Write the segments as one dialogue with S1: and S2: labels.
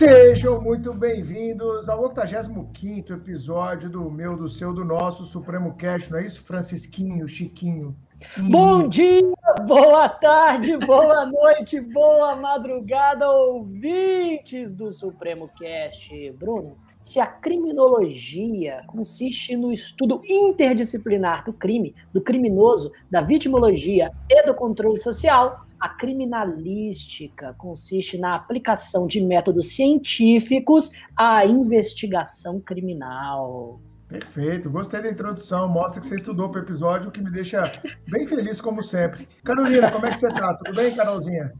S1: Sejam muito bem-vindos ao 85 episódio do meu, do seu, do nosso Supremo Cast, não é isso, Francisquinho, Chiquinho?
S2: Bom dia, boa tarde, boa noite, boa madrugada, ouvintes do Supremo Cast. Bruno, se a criminologia consiste no estudo interdisciplinar do crime, do criminoso, da vitimologia e do controle social, a criminalística consiste na aplicação de métodos científicos à investigação criminal.
S1: Perfeito, gostei da introdução. Mostra que você estudou para o episódio, o que me deixa bem feliz, como sempre. Carolina, como é que você está? Tudo bem, Carolzinha?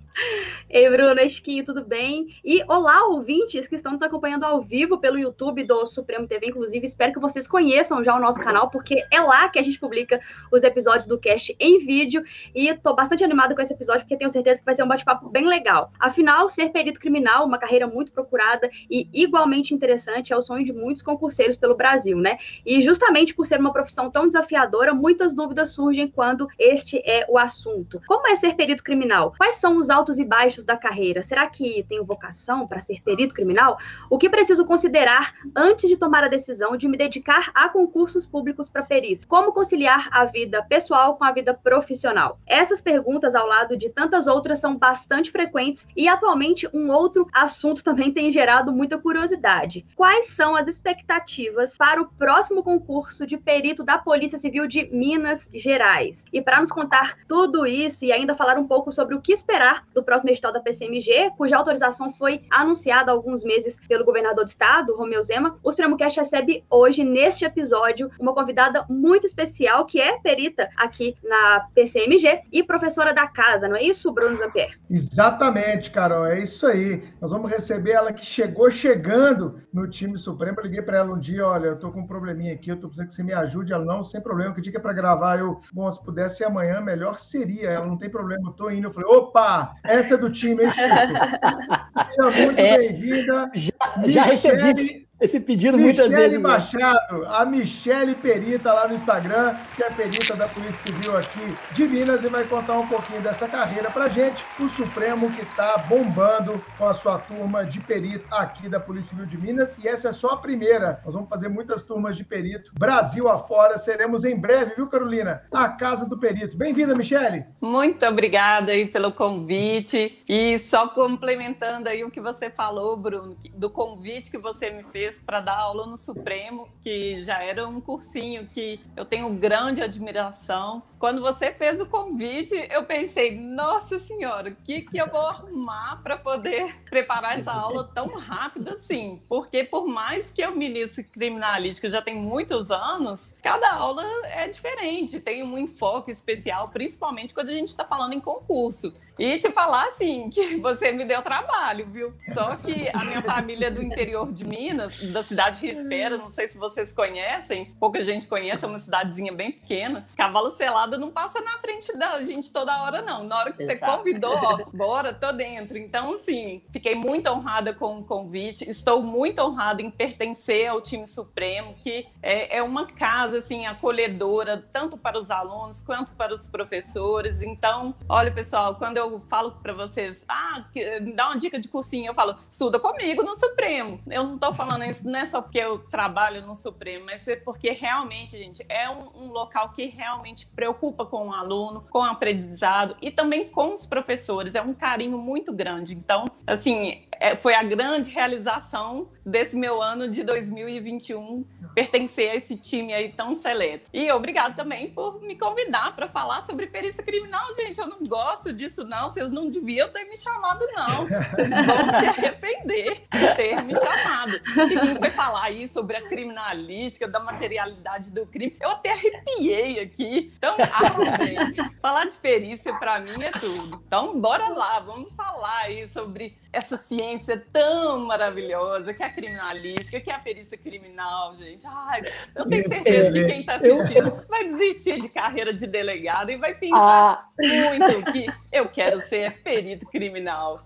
S3: Ei, Bruno, Esquinho, tudo bem? E olá, ouvintes que estão nos acompanhando ao vivo pelo YouTube do Supremo TV. Inclusive, espero que vocês conheçam já o nosso canal, porque é lá que a gente publica os episódios do cast em vídeo. E estou bastante animada com esse episódio, porque tenho certeza que vai ser um bate-papo bem legal. Afinal, ser perito criminal, uma carreira muito procurada e igualmente interessante, é o sonho de muitos concurseiros pelo Brasil, né? E justamente por ser uma profissão tão desafiadora, muitas dúvidas surgem quando este é o assunto. Como é ser perito criminal? Quais são os altos e baixos da carreira? Será que tenho vocação para ser perito criminal? O que preciso considerar antes de tomar a decisão de me dedicar a concursos públicos para perito? Como conciliar a vida pessoal com a vida profissional? Essas perguntas, ao lado de tantas outras, são bastante frequentes e atualmente um outro assunto também tem gerado muita curiosidade. Quais são as expectativas para o próximo concurso de perito da Polícia Civil de Minas Gerais? E para nos contar tudo isso e ainda falar um pouco sobre o que esperar do próximo edital da PCMG, cuja autorização foi anunciada há alguns meses pelo governador do estado, Romeu Zema, o Supremocast recebe hoje, neste episódio, uma convidada muito especial, que é perita aqui na PCMG e professora da casa, não é isso, Bruno Zampier?
S1: Exatamente, Carol, é isso aí. Nós vamos receber ela que chegou chegando no time Supremo. Eu liguei para ela um dia, olha, eu tô com um probleminha aqui, eu tô precisando que você me ajude. Ela, não, sem problema, que dia que é para gravar? Eu, bom, se pudesse amanhã, melhor seria. Ela, não tem problema, eu tô indo. Eu falei, opa, essa é do time, hein, Chico? Seja muito é, bem-vinda.
S2: Já, já recebi esse pedido Michele muitas vezes.
S1: Né? Machado, a Michele Perita lá no Instagram, que é perita da Polícia Civil aqui de Minas e vai contar um pouquinho dessa carreira pra gente. O Supremo que tá bombando com a sua turma de perito aqui da Polícia Civil de Minas. E essa é só a primeira. Nós vamos fazer muitas turmas de perito. Brasil afora, seremos em breve, viu, Carolina? A Casa do Perito. Bem-vinda, Michele.
S4: Muito obrigada aí pelo convite. E só complementando aí o que você falou, Bruno, do convite que você me fez para dar aula no Supremo, que já era um cursinho que eu tenho grande admiração. Quando você fez o convite, eu pensei, nossa senhora, o que, que eu vou arrumar para poder preparar essa aula tão rápido assim? Porque por mais que eu ministre criminalística já tem muitos anos, cada aula é diferente, tem um enfoque especial, principalmente quando a gente está falando em concurso. E te falar assim, que você me deu trabalho, viu? Só que a minha família é do interior de Minas, da cidade Rispera, não sei se vocês conhecem, pouca gente conhece, é uma cidadezinha bem pequena. Cavalo selado não passa na frente da gente toda hora, não. Na hora que Exato. você convidou, ó, bora, tô dentro. Então, sim, fiquei muito honrada com o convite, estou muito honrada em pertencer ao time supremo, que é, é uma casa, assim, acolhedora, tanto para os alunos quanto para os professores. Então, olha, pessoal, quando eu falo para vocês, ah, me dá uma dica de cursinho, eu falo, estuda comigo no Supremo. Eu não tô falando isso não é só porque eu trabalho no Supremo, mas é porque realmente, gente, é um, um local que realmente preocupa com o aluno, com o aprendizado e também com os professores. É um carinho muito grande. Então, assim, é, foi a grande realização desse meu ano de 2021 pertencer a esse time aí tão seleto. E obrigado também por me convidar para falar sobre perícia criminal, gente. Eu não gosto disso, não. Vocês não deviam ter me chamado, não. Vocês vão se arrepender de ter me chamado. Chiquinho foi falar aí sobre a criminalística, da materialidade do crime. Eu até arrepiei aqui. Então, ah, gente, falar de perícia para mim é tudo. Então, bora lá, vamos falar aí sobre essa ciência tão maravilhosa que é a criminalística, que é a perícia criminal, gente. Ai, eu tenho certeza que quem está assistindo vai desistir de carreira de delegado e vai pensar ah. muito que Eu quero ser perito criminal.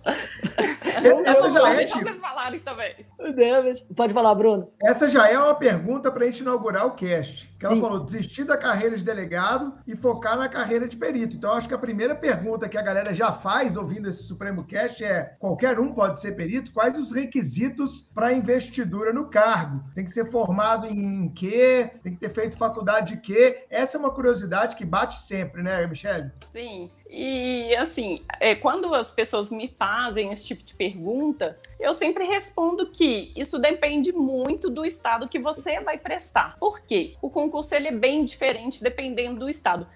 S1: Essa já é,
S4: Deixa vocês falarem também.
S2: Pode falar, Bruno.
S1: Essa já é uma pergunta para a gente inaugurar o cast. Que ela falou desistir da carreira de delegado e focar na carreira de perito. Então, acho que a primeira pergunta que a galera já faz ouvindo esse Supremo Cast é: qualquer um pode ser perito? Quais os requisitos para investidura no cargo? Tem que ser formado em quê? Tem que ter feito faculdade de quê? Essa é uma curiosidade que bate sempre, né, Michele?
S4: Sim. E assim, é, quando as pessoas me fazem esse tipo de pergunta, eu sempre respondo que isso depende muito do estado que você vai prestar. Por quê? O concurso ele é bem diferente dependendo do estado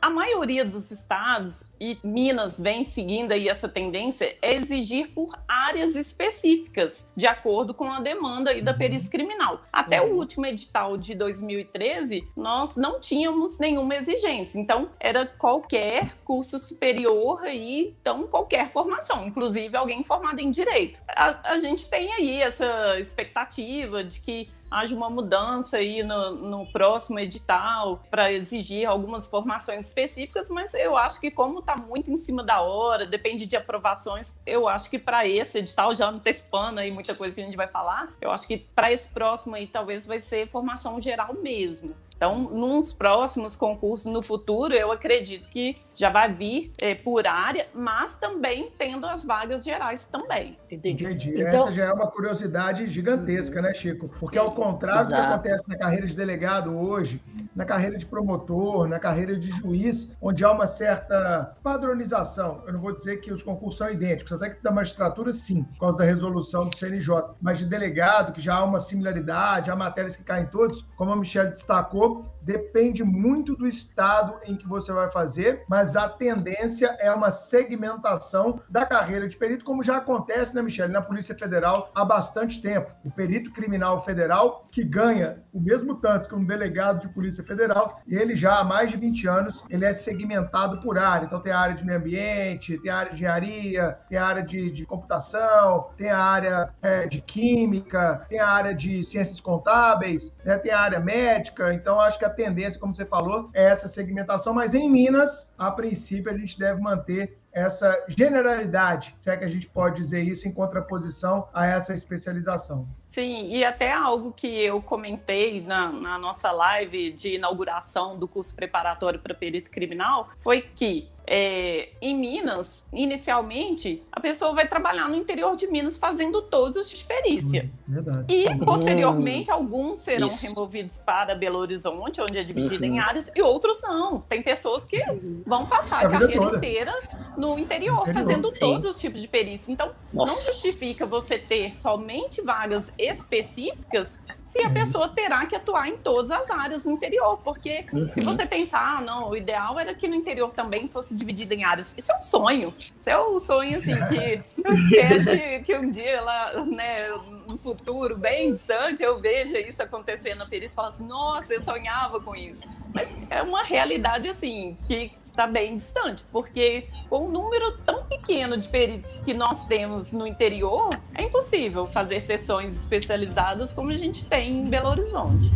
S4: a maioria dos estados, e Minas vem seguindo aí essa tendência, é exigir por áreas específicas, de acordo com a demanda aí da uhum. perícia criminal. Até uhum. o último edital de 2013, nós não tínhamos nenhuma exigência. Então, era qualquer curso superior aí, então qualquer formação, inclusive alguém formado em direito. A, a gente tem aí essa expectativa de que haja uma mudança aí no, no próximo edital para exigir algumas formações específicas, mas eu acho que como está muito em cima da hora, depende de aprovações, eu acho que para esse edital, já antecipando aí muita coisa que a gente vai falar, eu acho que para esse próximo aí talvez vai ser formação geral mesmo. Então, nos próximos concursos no futuro, eu acredito que já vai vir é, por área, mas também tendo as vagas gerais também.
S1: Entendi. Entendi. Então... Essa já é uma curiosidade gigantesca, né, Chico? Porque Sim, ao contrário exato. do que acontece na carreira de delegado hoje, na carreira de promotor, na carreira de juiz, onde há uma certa padronização. Eu não vou dizer que os concursos são idênticos, até que da magistratura, sim, por causa da resolução do CNJ. Mas de delegado, que já há uma similaridade, há matérias que caem todos, como a Michelle destacou, depende muito do estado em que você vai fazer, mas a tendência é uma segmentação da carreira de perito, como já acontece, né, Michele, na Polícia Federal há bastante tempo. O perito criminal federal, que ganha o mesmo tanto que um delegado de Polícia Federal, ele já há mais de 20 anos, ele é segmentado por área. Então tem a área de meio ambiente, tem a área de engenharia, tem a área de, de computação, tem a área é, de química, tem a área de ciências contábeis, né, tem a área médica. Então, então, acho que a tendência, como você falou, é essa segmentação, mas em Minas, a princípio, a gente deve manter essa generalidade, se é que a gente pode dizer isso, em contraposição a essa especialização.
S4: Sim, e até algo que eu comentei na, na nossa live de inauguração do curso preparatório para perito criminal foi que é, em Minas, inicialmente, a pessoa vai trabalhar no interior de Minas fazendo todos os de perícia.
S1: Verdade.
S4: E, posteriormente, alguns serão Isso. removidos para Belo Horizonte, onde é dividido uhum. em áreas, e outros não. Tem pessoas que vão passar a, a carreira toda. inteira no interior, interior. fazendo Sim. todos os tipos de perícia. Então, Nossa. não justifica você ter somente vagas específicas se a uhum. pessoa terá que atuar em todas as áreas no interior. Porque uhum. se você pensar, ah, não, o ideal era que no interior também fosse dividida em áreas. Isso é um sonho. Isso é um sonho, assim, que eu espero que, que um dia lá, né, no futuro, bem distante, eu veja isso acontecendo na perícia e falo assim, nossa, eu sonhava com isso. Mas é uma realidade, assim, que está bem distante, porque com um número tão pequeno de peritos que nós temos no interior, é impossível fazer sessões especializadas como a gente tem em Belo Horizonte.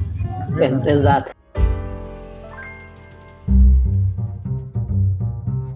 S2: É, exato.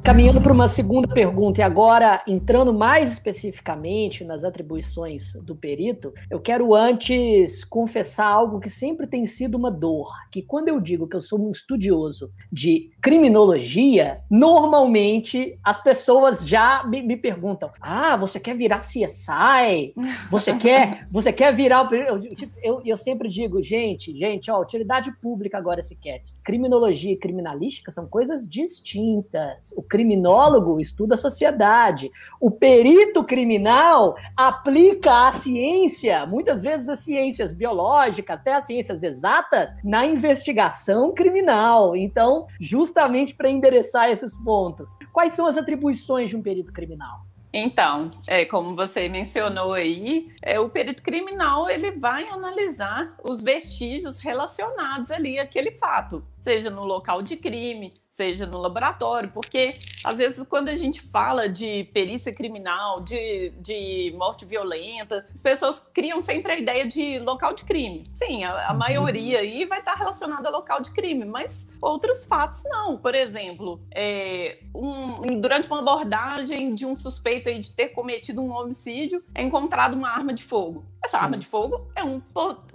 S2: Caminhando para uma segunda pergunta, e agora entrando mais especificamente nas atribuições do perito, eu quero antes confessar algo que sempre tem sido uma dor, que quando eu digo que eu sou um estudioso de criminologia, normalmente as pessoas já me, me perguntam: "Ah, você quer virar CSI? Você quer, você quer virar o eu, eu, eu sempre digo, gente, gente, ó, utilidade pública agora esse cast. Criminologia e criminalística são coisas distintas. O criminólogo estuda a sociedade. O perito criminal aplica a ciência, muitas vezes as ciências biológicas, até as ciências exatas, na investigação criminal. Então, justamente para endereçar esses pontos. Quais são as atribuições de um perito criminal?
S4: Então, é, como você mencionou aí, é, o perito criminal ele vai analisar os vestígios relacionados ali àquele fato, seja no local de crime, seja no laboratório, porque às vezes quando a gente fala de perícia criminal, de, de morte violenta, as pessoas criam sempre a ideia de local de crime. Sim, a, a uhum. maioria aí vai estar relacionada a local de crime, mas outros fatos não. Por exemplo, é, um, durante uma abordagem de um suspeito aí de ter cometido um homicídio, é encontrado uma arma de fogo. Essa arma de fogo é um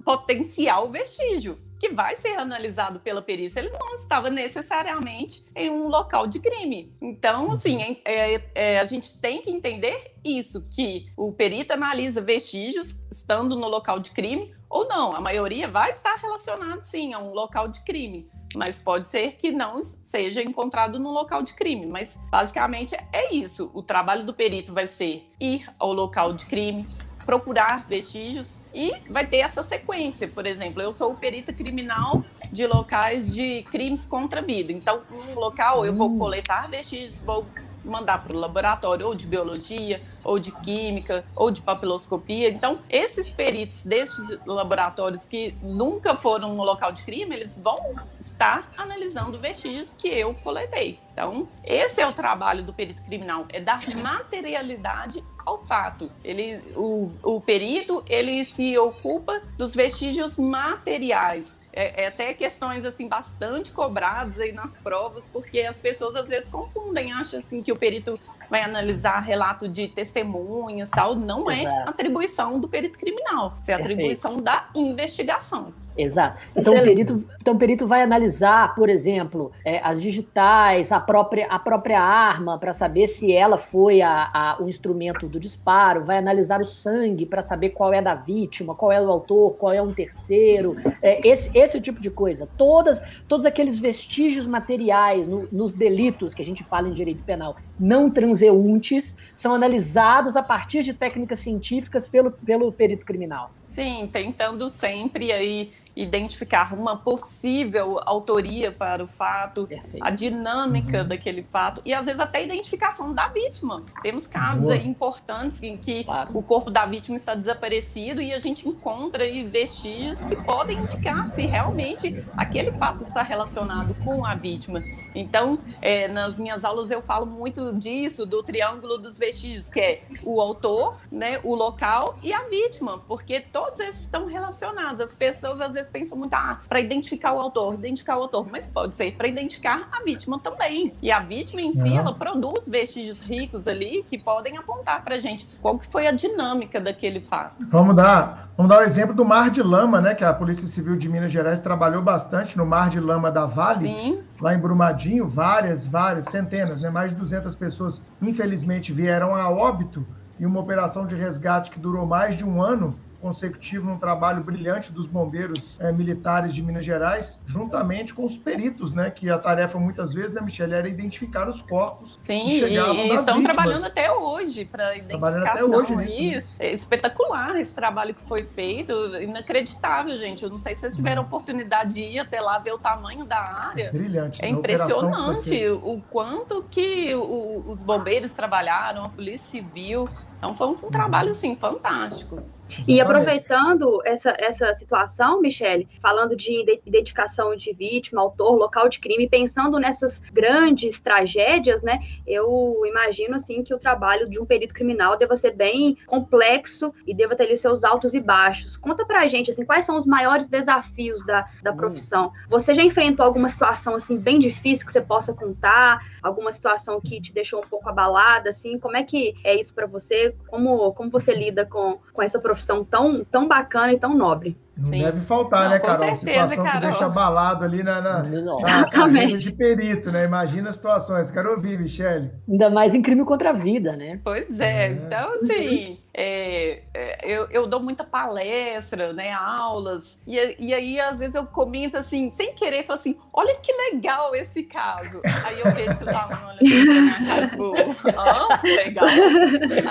S4: potencial vestígio que vai ser analisado pela perícia, ele não estava necessariamente em um local de crime. Então, uhum. assim, é, é, é, a gente tem que entender isso, que o perito analisa vestígios estando no local de crime ou não. A maioria vai estar relacionado, sim, a um local de crime. Mas pode ser que não seja encontrado no local de crime. Mas basicamente é isso. O trabalho do perito vai ser ir ao local de crime, procurar vestígios e vai ter essa sequência. Por exemplo, eu sou perita criminal de locais de crimes contra a vida. Então, um local eu vou hum. coletar vestígios, vou mandar para o laboratório ou de biologia, ou de química, ou de papiloscopia. Então, esses peritos desses laboratórios que nunca foram no local de crime, eles vão estar analisando vestígios que eu coletei. Então, esse é o trabalho do perito criminal, é dar materialidade ao fato. Ele, o, o perito, ele se ocupa dos vestígios materiais. É, é, até questões assim bastante cobradas aí nas provas, porque as pessoas às vezes confundem, acham assim que o perito vai analisar relato de testemunhas, tal, não é Exato. atribuição do perito criminal, é atribuição da investigação.
S2: Exato. Então o, perito, então o perito vai analisar, por exemplo, é, as digitais, a própria, a própria arma, para saber se ela foi a, a, o instrumento do disparo, vai analisar o sangue para saber qual é da vítima, qual é o autor, qual é um terceiro, é, esse, esse é o tipo de coisa. Todas, todos aqueles vestígios materiais no, nos delitos que a gente fala em direito penal não transeuntes são analisados a partir de técnicas científicas pelo, pelo perito criminal.
S4: Sim, tentando sempre aí identificar uma possível autoria para o fato, Perfeito. a dinâmica uhum. daquele fato e às vezes até a identificação da vítima. Temos casos importantes em que claro. o corpo da vítima está desaparecido e a gente encontra aí vestígios que podem indicar se realmente aquele fato está relacionado com a vítima. Então, é, nas minhas aulas eu falo muito disso, do triângulo dos vestígios, que é o autor, né, o local e a vítima, porque todos esses estão relacionados. As pessoas às vezes vezes pensam muito, ah, para identificar o autor, identificar o autor, mas pode ser para identificar a vítima também. E a vítima em si, uhum. ela produz vestígios ricos ali que podem apontar para gente qual que foi a dinâmica daquele fato.
S1: Vamos dar, vamos dar o exemplo do Mar de Lama, né, que a Polícia Civil de Minas Gerais trabalhou bastante no Mar de Lama da Vale, Sim. lá em Brumadinho, várias, várias, centenas, né, mais de 200 pessoas, infelizmente, vieram a óbito em uma operação de resgate que durou mais de um ano consecutivo num trabalho brilhante dos bombeiros é, militares de Minas Gerais, juntamente com os peritos, né? Que a tarefa muitas vezes, né, Michelle, era identificar os corpos.
S4: Sim, e, e estão vítimas. trabalhando até hoje para identificação. Até hoje nisso, né? É espetacular esse trabalho que foi feito, inacreditável, gente. Eu não sei se vocês tiveram oportunidade de ir até lá ver o tamanho da área. É
S1: brilhante.
S4: É impressionante o quanto que o, os bombeiros trabalharam, a polícia civil. Então foi um, um trabalho assim fantástico.
S3: E aproveitando essa, essa situação, Michele, falando de identificação de vítima, autor, local de crime, pensando nessas grandes tragédias, né? Eu imagino assim que o trabalho de um perito criminal deva ser bem complexo e deva ter ali seus altos e baixos. Conta pra gente assim, quais são os maiores desafios da, da hum. profissão? Você já enfrentou alguma situação assim bem difícil que você possa contar? Alguma situação que te deixou um pouco abalada assim? Como é que é isso para você? Como como você lida com, com essa profissão? tão, tão bacana e tão nobre.
S1: Não Sim. deve faltar, Não, né, Carol? Com certeza, Situação Carol. que deixa abalado ali na, na, na de perito, né? Imagina as situações. Quero ouvir, Michele.
S2: Ainda mais em crime contra a vida, né?
S4: Pois é. é. Então, assim, é, é, eu, eu dou muita palestra, né, aulas, e, e aí às vezes eu comento assim, sem querer, falo assim, olha que legal esse caso. Aí eu vejo que o aluno olha assim pra minha cara, tipo, ah, legal.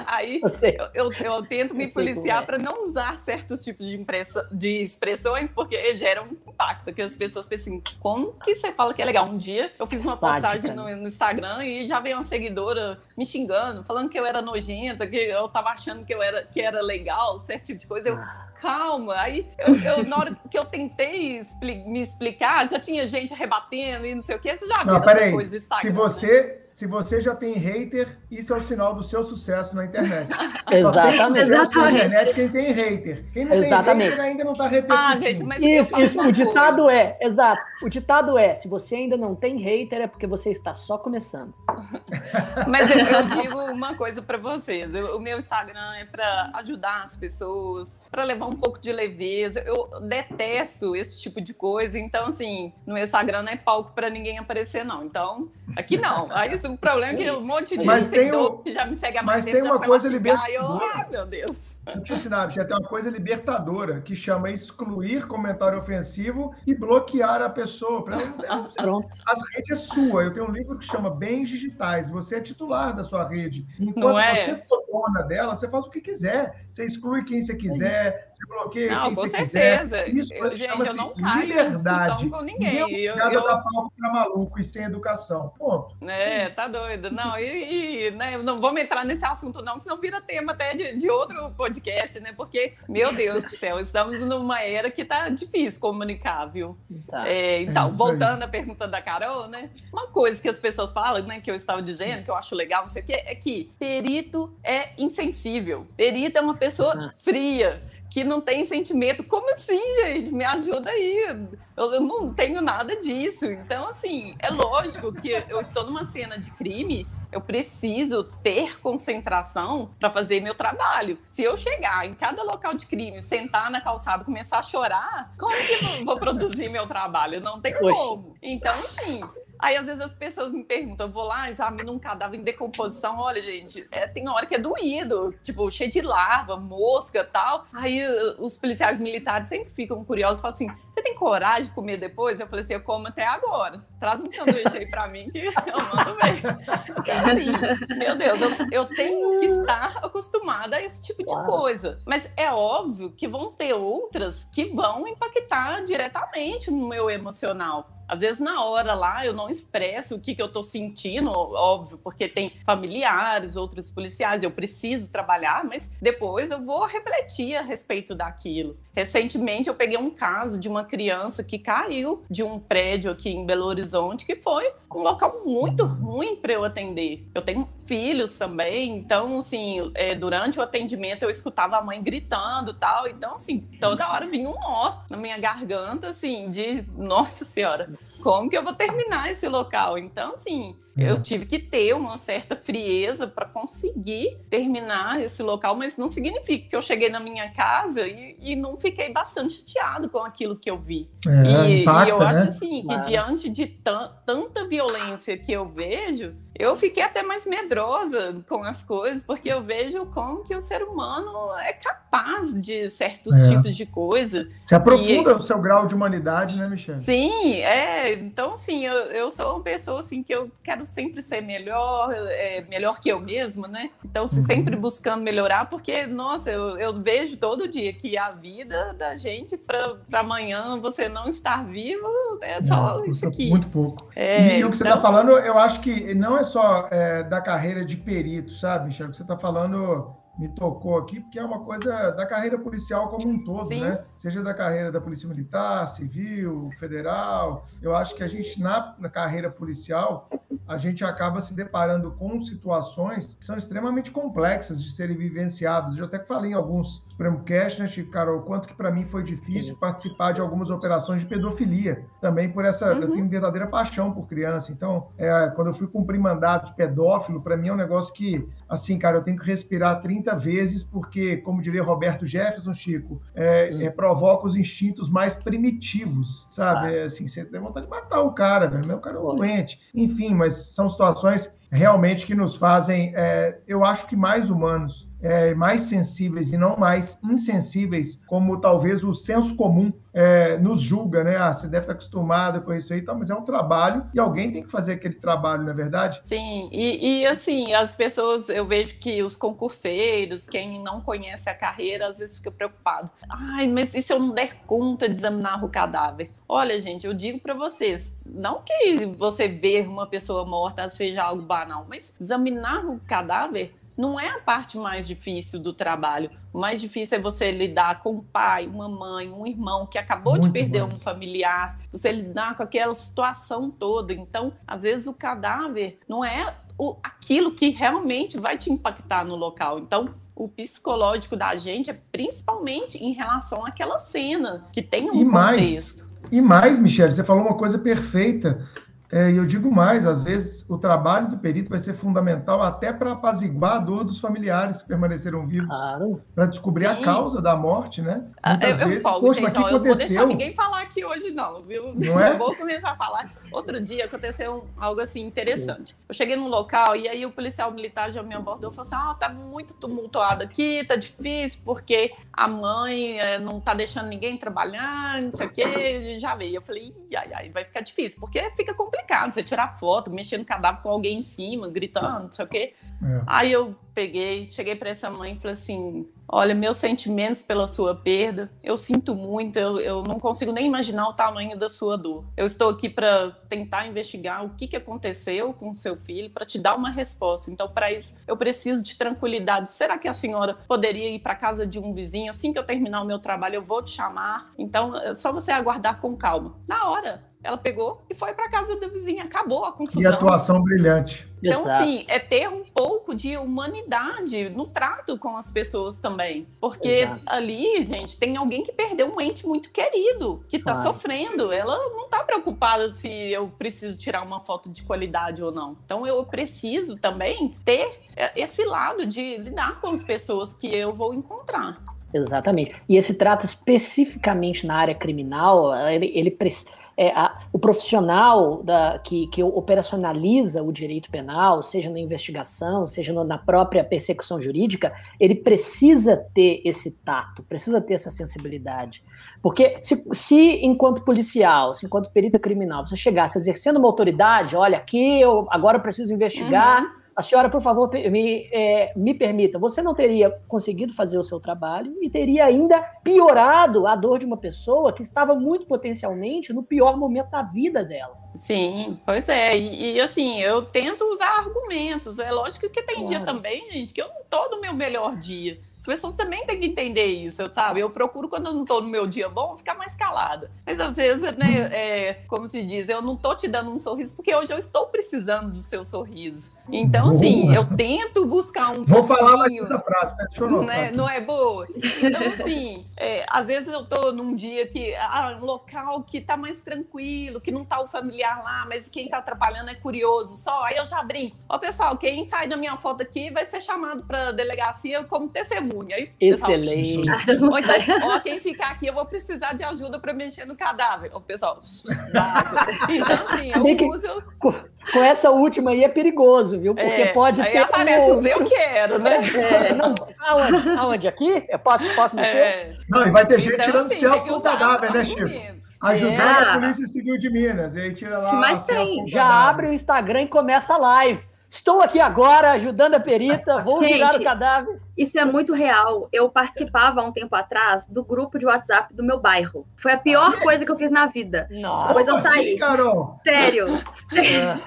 S4: Aí eu, eu, eu, tento me policiar é. para não usar certos tipos de, impressa, de expressões, porque geram um impacto, que as pessoas pensam assim, como que você fala que é legal? Um dia eu fiz uma postagem no, no Instagram e já veio uma seguidora me xingando, falando que eu era nojenta, que eu tava achando que eu era que era legal, certo tipo de coisa. Eu, ah calma. Aí, eu, eu, na hora que eu tentei expli me explicar, já tinha gente rebatendo e não sei o que. Você já viu essa coisa de Instagram?
S1: Se você, se você já tem hater, isso é o sinal do seu sucesso na internet.
S2: Exatamente.
S1: Exatamente. Na internet quem tem hater. Quem não Exatamente. tem hater ainda não está repetindo. Ah, gente,
S2: mas isso, isso o ditado coisa. é, exato. O ditado é, se você ainda não tem hater, é porque você está só começando.
S4: mas eu, eu digo uma coisa para vocês. Eu, o meu Instagram é para ajudar as pessoas, para levar um pouco de leveza. Eu detesto esse tipo de coisa. Então, assim, no meu Instagram não é palco para ninguém aparecer, não. Então, aqui não. Aí, o problema é que um monte de mas seguidor que já me segue há mais
S1: mas tem uma coisa libertadora.
S4: Ah, meu Deus.
S1: Ensinar, já tem uma coisa libertadora que chama excluir comentário ofensivo e bloquear a pessoa. Pra, Pronto. As redes é sua. Eu tenho um livro que chama Bens Digitais. Você é titular da sua rede. Enquanto é? você for dona dela, você faz o que quiser. Você exclui quem você quiser, você bloqueia não, quem você certeza. quiser. Isso eu, gente, eu não caio liberdade. com ninguém. ninguém eu, eu... dar palco para maluco e sem educação. Ponto.
S4: É, tá doido. Não, e, e né, não vamos entrar nesse assunto, não, senão vira tema até de, de outro podcast, né? Porque, meu Deus do céu, estamos numa era que tá difícil comunicar, viu? Tá. É, então, é voltando à pergunta da Carol, né? Uma coisa que as pessoas falam, né, que eu estava dizendo, que eu acho legal, não sei o quê, é que perito é insensível. Perito é uma pessoa fria que não tem sentimento. Como assim, gente? Me ajuda aí. Eu, eu, não tenho nada disso. Então, assim, é lógico que eu estou numa cena de crime, eu preciso ter concentração para fazer meu trabalho. Se eu chegar em cada local de crime, sentar na calçada, começar a chorar, como que eu vou produzir meu trabalho? Não tem como. Então, assim, Aí, às vezes, as pessoas me perguntam, eu vou lá, examino um cadáver em decomposição. Olha, gente, é, tem hora que é doído, tipo, cheio de larva, mosca tal. Aí, os policiais militares sempre ficam curiosos, falam assim: você tem coragem de comer depois? Eu falei assim: eu como até agora. Traz um sanduíche aí pra mim que eu mando bem. Porque, assim, meu Deus, eu, eu tenho que estar acostumada a esse tipo de coisa. Mas é óbvio que vão ter outras que vão impactar diretamente no meu emocional. Às vezes, na hora lá, eu não expresso o que, que eu estou sentindo, óbvio, porque tem familiares, outros policiais, eu preciso trabalhar, mas depois eu vou refletir a respeito daquilo. Recentemente, eu peguei um caso de uma criança que caiu de um prédio aqui em Belo Horizonte, que foi um local muito ruim para eu atender. Eu tenho filhos também, então, assim, é, durante o atendimento eu escutava a mãe gritando tal, então, assim, toda hora vinha um nó na minha garganta, assim, de, nossa senhora, como que eu vou terminar esse local? Então, assim, eu é. tive que ter uma certa frieza para conseguir terminar esse local, mas não significa que eu cheguei na minha casa e, e não fiquei bastante chateado com aquilo que eu vi. É, e, impacta, e, eu acho né? assim que claro. diante de tanta violência que eu vejo, eu fiquei até mais medrosa com as coisas, porque eu vejo como que o ser humano é capaz de certos é. tipos de coisa.
S1: Se aprofunda e... o seu grau de humanidade, né, Michelle?
S4: Sim, é. Então, sim, eu, eu sou uma pessoa assim que eu quero sempre ser melhor, é, melhor que eu mesma, né? Então, uhum. sempre buscando melhorar, porque, nossa, eu, eu vejo todo dia que a vida da gente para amanhã você não estar vivo é só não, isso aqui.
S1: Muito pouco. É, e o que você está então falando, eu acho que não é só é, da carreira de perito, sabe, Michel? O que você está falando me tocou aqui, porque é uma coisa da carreira policial como um todo, Sim. né? Seja da carreira da Polícia Militar, Civil, Federal. Eu acho que a gente, na, na carreira policial, a gente acaba se deparando com situações que são extremamente complexas de serem vivenciadas. Eu até falei em alguns Supremo Cash, né, Chico Carol, o quanto que para mim foi difícil Sim. participar de algumas operações de pedofilia. Também por essa, uhum. eu tenho verdadeira paixão por criança. Então, é, quando eu fui cumprir mandato de pedófilo, para mim é um negócio que, assim, cara, eu tenho que respirar 30 vezes, porque, como diria Roberto Jefferson, Chico, é, uhum. é, provoca os instintos mais primitivos, sabe? Ah. É, assim, você tem vontade de matar o cara, velho, meu cara é um doente. Enfim, mas são situações realmente que nos fazem, é, eu acho que mais humanos é, mais sensíveis e não mais insensíveis, como talvez o senso comum é, nos julga, né? Ah, você deve estar acostumada com isso aí, tá, mas é um trabalho e alguém tem que fazer aquele trabalho, não é verdade?
S4: Sim, e, e assim, as pessoas, eu vejo que os concurseiros, quem não conhece a carreira, às vezes fica preocupado. Ai, mas e se eu não der conta de examinar o cadáver? Olha, gente, eu digo para vocês, não que você ver uma pessoa morta seja algo banal, mas examinar o cadáver não é a parte mais difícil do trabalho. O mais difícil é você lidar com um pai, uma mãe, um irmão que acabou Muito de perder mais. um familiar, você lidar com aquela situação toda. Então, às vezes o cadáver não é o, aquilo que realmente vai te impactar no local. Então, o psicológico da gente é principalmente em relação àquela cena que tem um e contexto.
S1: Mais, e mais, Michelle, você falou uma coisa perfeita. É, e eu digo mais, às vezes o trabalho do perito vai ser fundamental até para apaziguar a dor dos familiares que permaneceram vivos, claro. para descobrir Sim. a causa da morte, né?
S4: Ah, Muitas eu, vezes, eu poxa, gente, ó, eu não vou deixar ninguém falar aqui hoje não, viu? Não é? vou começar a falar. Outro dia aconteceu algo assim interessante. Eu cheguei num local e aí o policial militar já me abordou e falou assim, ah, tá muito tumultuado aqui, tá difícil porque a mãe é, não tá deixando ninguém trabalhar, não sei o quê, já veio. Eu falei, ai, ai, vai ficar difícil, porque fica complicado complicado você tirar foto, mexer no cadáver com alguém em cima, gritando, não sei o quê. É. Aí eu peguei, cheguei para essa mãe e falei assim: Olha, meus sentimentos pela sua perda, eu sinto muito, eu, eu não consigo nem imaginar o tamanho da sua dor. Eu estou aqui para tentar investigar o que, que aconteceu com o seu filho, para te dar uma resposta. Então, para isso, eu preciso de tranquilidade. Será que a senhora poderia ir para casa de um vizinho? Assim que eu terminar o meu trabalho, eu vou te chamar. Então, é só você aguardar com calma. Na hora, ela pegou e foi para casa da vizinha. Acabou a confusão.
S1: E atuação brilhante.
S4: Então, Exato. assim, é ter um pouco de humanidade no trato com as pessoas também. Porque Exato. ali, gente, tem alguém que perdeu um ente muito querido, que está claro. sofrendo. Ela não está preocupada se eu preciso tirar uma foto de qualidade ou não. Então, eu preciso também ter é, esse lado de lidar com as pessoas que eu vou encontrar.
S2: Exatamente. E esse trato especificamente na área criminal, ele, ele precisa é, a, o profissional da, que, que operacionaliza o direito penal, seja na investigação, seja na própria persecução jurídica, ele precisa ter esse tato, precisa ter essa sensibilidade. Porque se, se enquanto policial, se enquanto perita criminal, você chegasse exercendo uma autoridade, olha, aqui eu agora preciso investigar. Uhum a senhora, por favor, me, é, me permita, você não teria conseguido fazer o seu trabalho e teria ainda piorado a dor de uma pessoa que estava muito potencialmente no pior momento da vida dela.
S4: Sim, pois é. E, e assim, eu tento usar argumentos. É lógico que tem claro. dia também, gente, que eu não tô no meu melhor dia. As pessoas também têm que entender isso, sabe? Eu procuro, quando eu não tô no meu dia bom, ficar mais calada. Mas às vezes, né, uhum. é, como se diz, eu não tô te dando um sorriso porque hoje eu estou precisando do seu sorriso. Então, assim, eu tento buscar um
S1: Vou falar mais essa frase, deixa eu
S4: né? Não é boa? Então, assim, é, às vezes eu tô num dia que, ah, um local que tá mais tranquilo, que não tá o familiar lá, mas quem tá atrapalhando é curioso só. Aí eu já brinco. Ó, pessoal, quem sai da minha foto aqui vai ser chamado pra delegacia como testemunha. Aí,
S2: Excelente.
S4: Pessoal, então, ó, quem ficar aqui, eu vou precisar de ajuda para mexer no cadáver. O pessoal, então, assim, eu
S2: que, uso... Com, com, essa última aí é perigoso, viu? Porque é, pode aí ter.
S4: aparece um... eu quero, né?
S2: É, não, aonde? aonde? Aqui? Eu posso, posso mexer? É.
S1: Não, e vai ter gente então, tirando assim, selfie com o cadáver, né, Chico? Ajudando é. a Polícia Civil de Minas. E aí tira lá.
S2: Mas tem. Já abre o Instagram e começa a live. Estou aqui agora ajudando a perita, vou Gente, virar o cadáver.
S3: Isso é muito real. Eu participava há um tempo atrás do grupo de WhatsApp do meu bairro. Foi a pior coisa que eu fiz na vida.
S2: Nossa,
S3: Depois eu saí.
S1: Carol.
S3: Sério. Sério.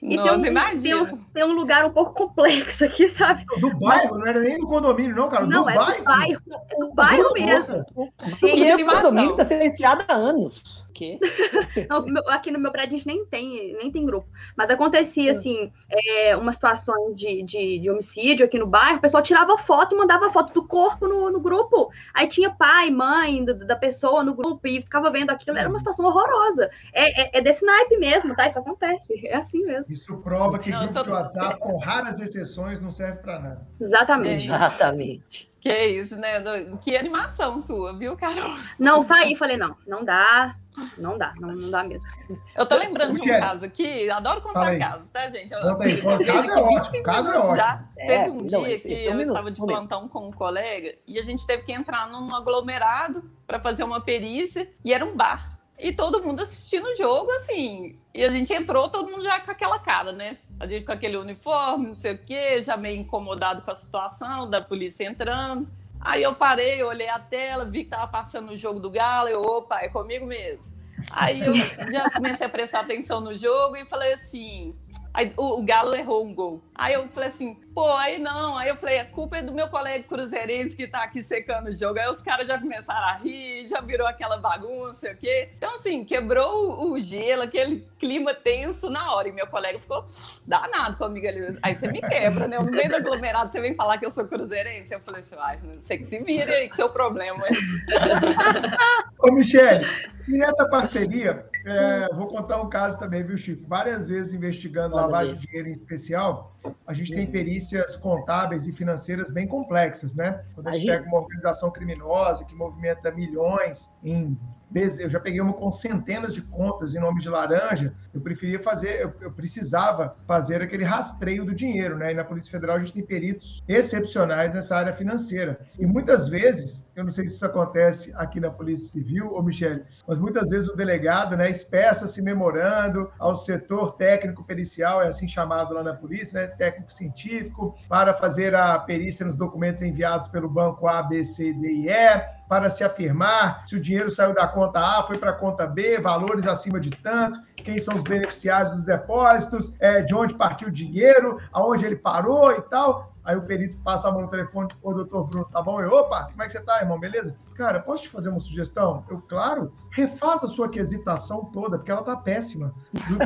S3: E Nossa, tem, um, tem, um, tem, um, lugar um pouco complexo aqui, sabe?
S1: Do bairro, Mas... não era nem do condomínio, não, cara.
S3: Não,
S1: do
S3: é
S1: bairro.
S3: do bairro. É do bairro mesmo. O,
S2: o condomínio está silenciado há anos quê?
S3: Não, aqui no meu prédio a gente nem tem, nem tem grupo. Mas acontecia, assim, é, umas situações de, de, de, homicídio aqui no bairro, o pessoal tirava foto e mandava foto do corpo no, no grupo. Aí tinha pai, mãe da, da, pessoa no grupo e ficava vendo aquilo. Era uma situação horrorosa. É, é, é, desse naipe mesmo, tá? Isso acontece. É assim mesmo.
S1: Isso prova que não, grupo de WhatsApp, com raras exceções, não serve para nada.
S3: Exatamente.
S2: Exatamente.
S4: Que isso, né? Que animação sua, viu, Carol?
S3: Não, saí falei, não, não dá, não dá, não, não dá mesmo.
S4: Eu tô lembrando de um caso aqui, adoro contar casos, tá, gente? Eu,
S1: Conta aí, o caso é ótimo, caso é ótimo. Já.
S4: É, teve um não, dia esse, que eu um estava de plantão com um colega e a gente teve que entrar num aglomerado para fazer uma perícia e era um bar. E todo mundo assistindo o jogo, assim. E a gente entrou, todo mundo já com aquela cara, né? A gente com aquele uniforme, não sei o quê, já meio incomodado com a situação da polícia entrando. Aí eu parei, olhei a tela, vi que tava passando o jogo do Galo, eu, opa, é comigo mesmo. Aí eu já comecei a prestar atenção no jogo e falei assim. Aí o, o Galo errou um gol. Aí eu falei assim, pô, aí não. Aí eu falei, a culpa é do meu colega cruzeirense que tá aqui secando o jogo. Aí os caras já começaram a rir, já virou aquela bagunça, sei o quê. Então, assim, quebrou o gelo, aquele clima tenso na hora. E meu colega ficou danado comigo ali. Aí você me quebra, né? No meio do aglomerado, você vem falar que eu sou cruzeirense. Eu falei assim, ai, você que se vira aí, que seu problema.
S1: Ô, Michele, e nessa parceria, é, vou contar um caso também, viu, Chico? Várias vezes investigando Pode lavagem ver. de dinheiro em especial, a gente tem perícias contábeis e financeiras bem complexas, né? Quando a gente pega uma organização criminosa que movimenta milhões em eu já peguei uma com centenas de contas em nome de laranja, eu preferia fazer, eu, eu, precisava fazer aquele rastreio do dinheiro, né? E na Polícia Federal a gente tem peritos excepcionais nessa área financeira. E muitas vezes, eu não sei se isso acontece aqui na Polícia Civil, ou Michele, mas muitas vezes o delegado, né, espeça-se memorando ao setor técnico pericial, é assim chamado lá na polícia, né, técnico científico, para fazer a perícia nos documentos enviados pelo banco A, B, C, D e E para se afirmar se o dinheiro saiu da conta A, foi para a conta B, valores acima de tanto, quem são os beneficiários dos depósitos, é, de onde partiu o dinheiro, aonde ele parou e tal. Aí o perito passa a mão no telefone, ô doutor Bruno, tá bom? Eu, opa, como é que você tá, irmão? Beleza? Cara, posso te fazer uma sugestão? Eu, claro, refaça a sua quesitação toda, porque ela tá péssima.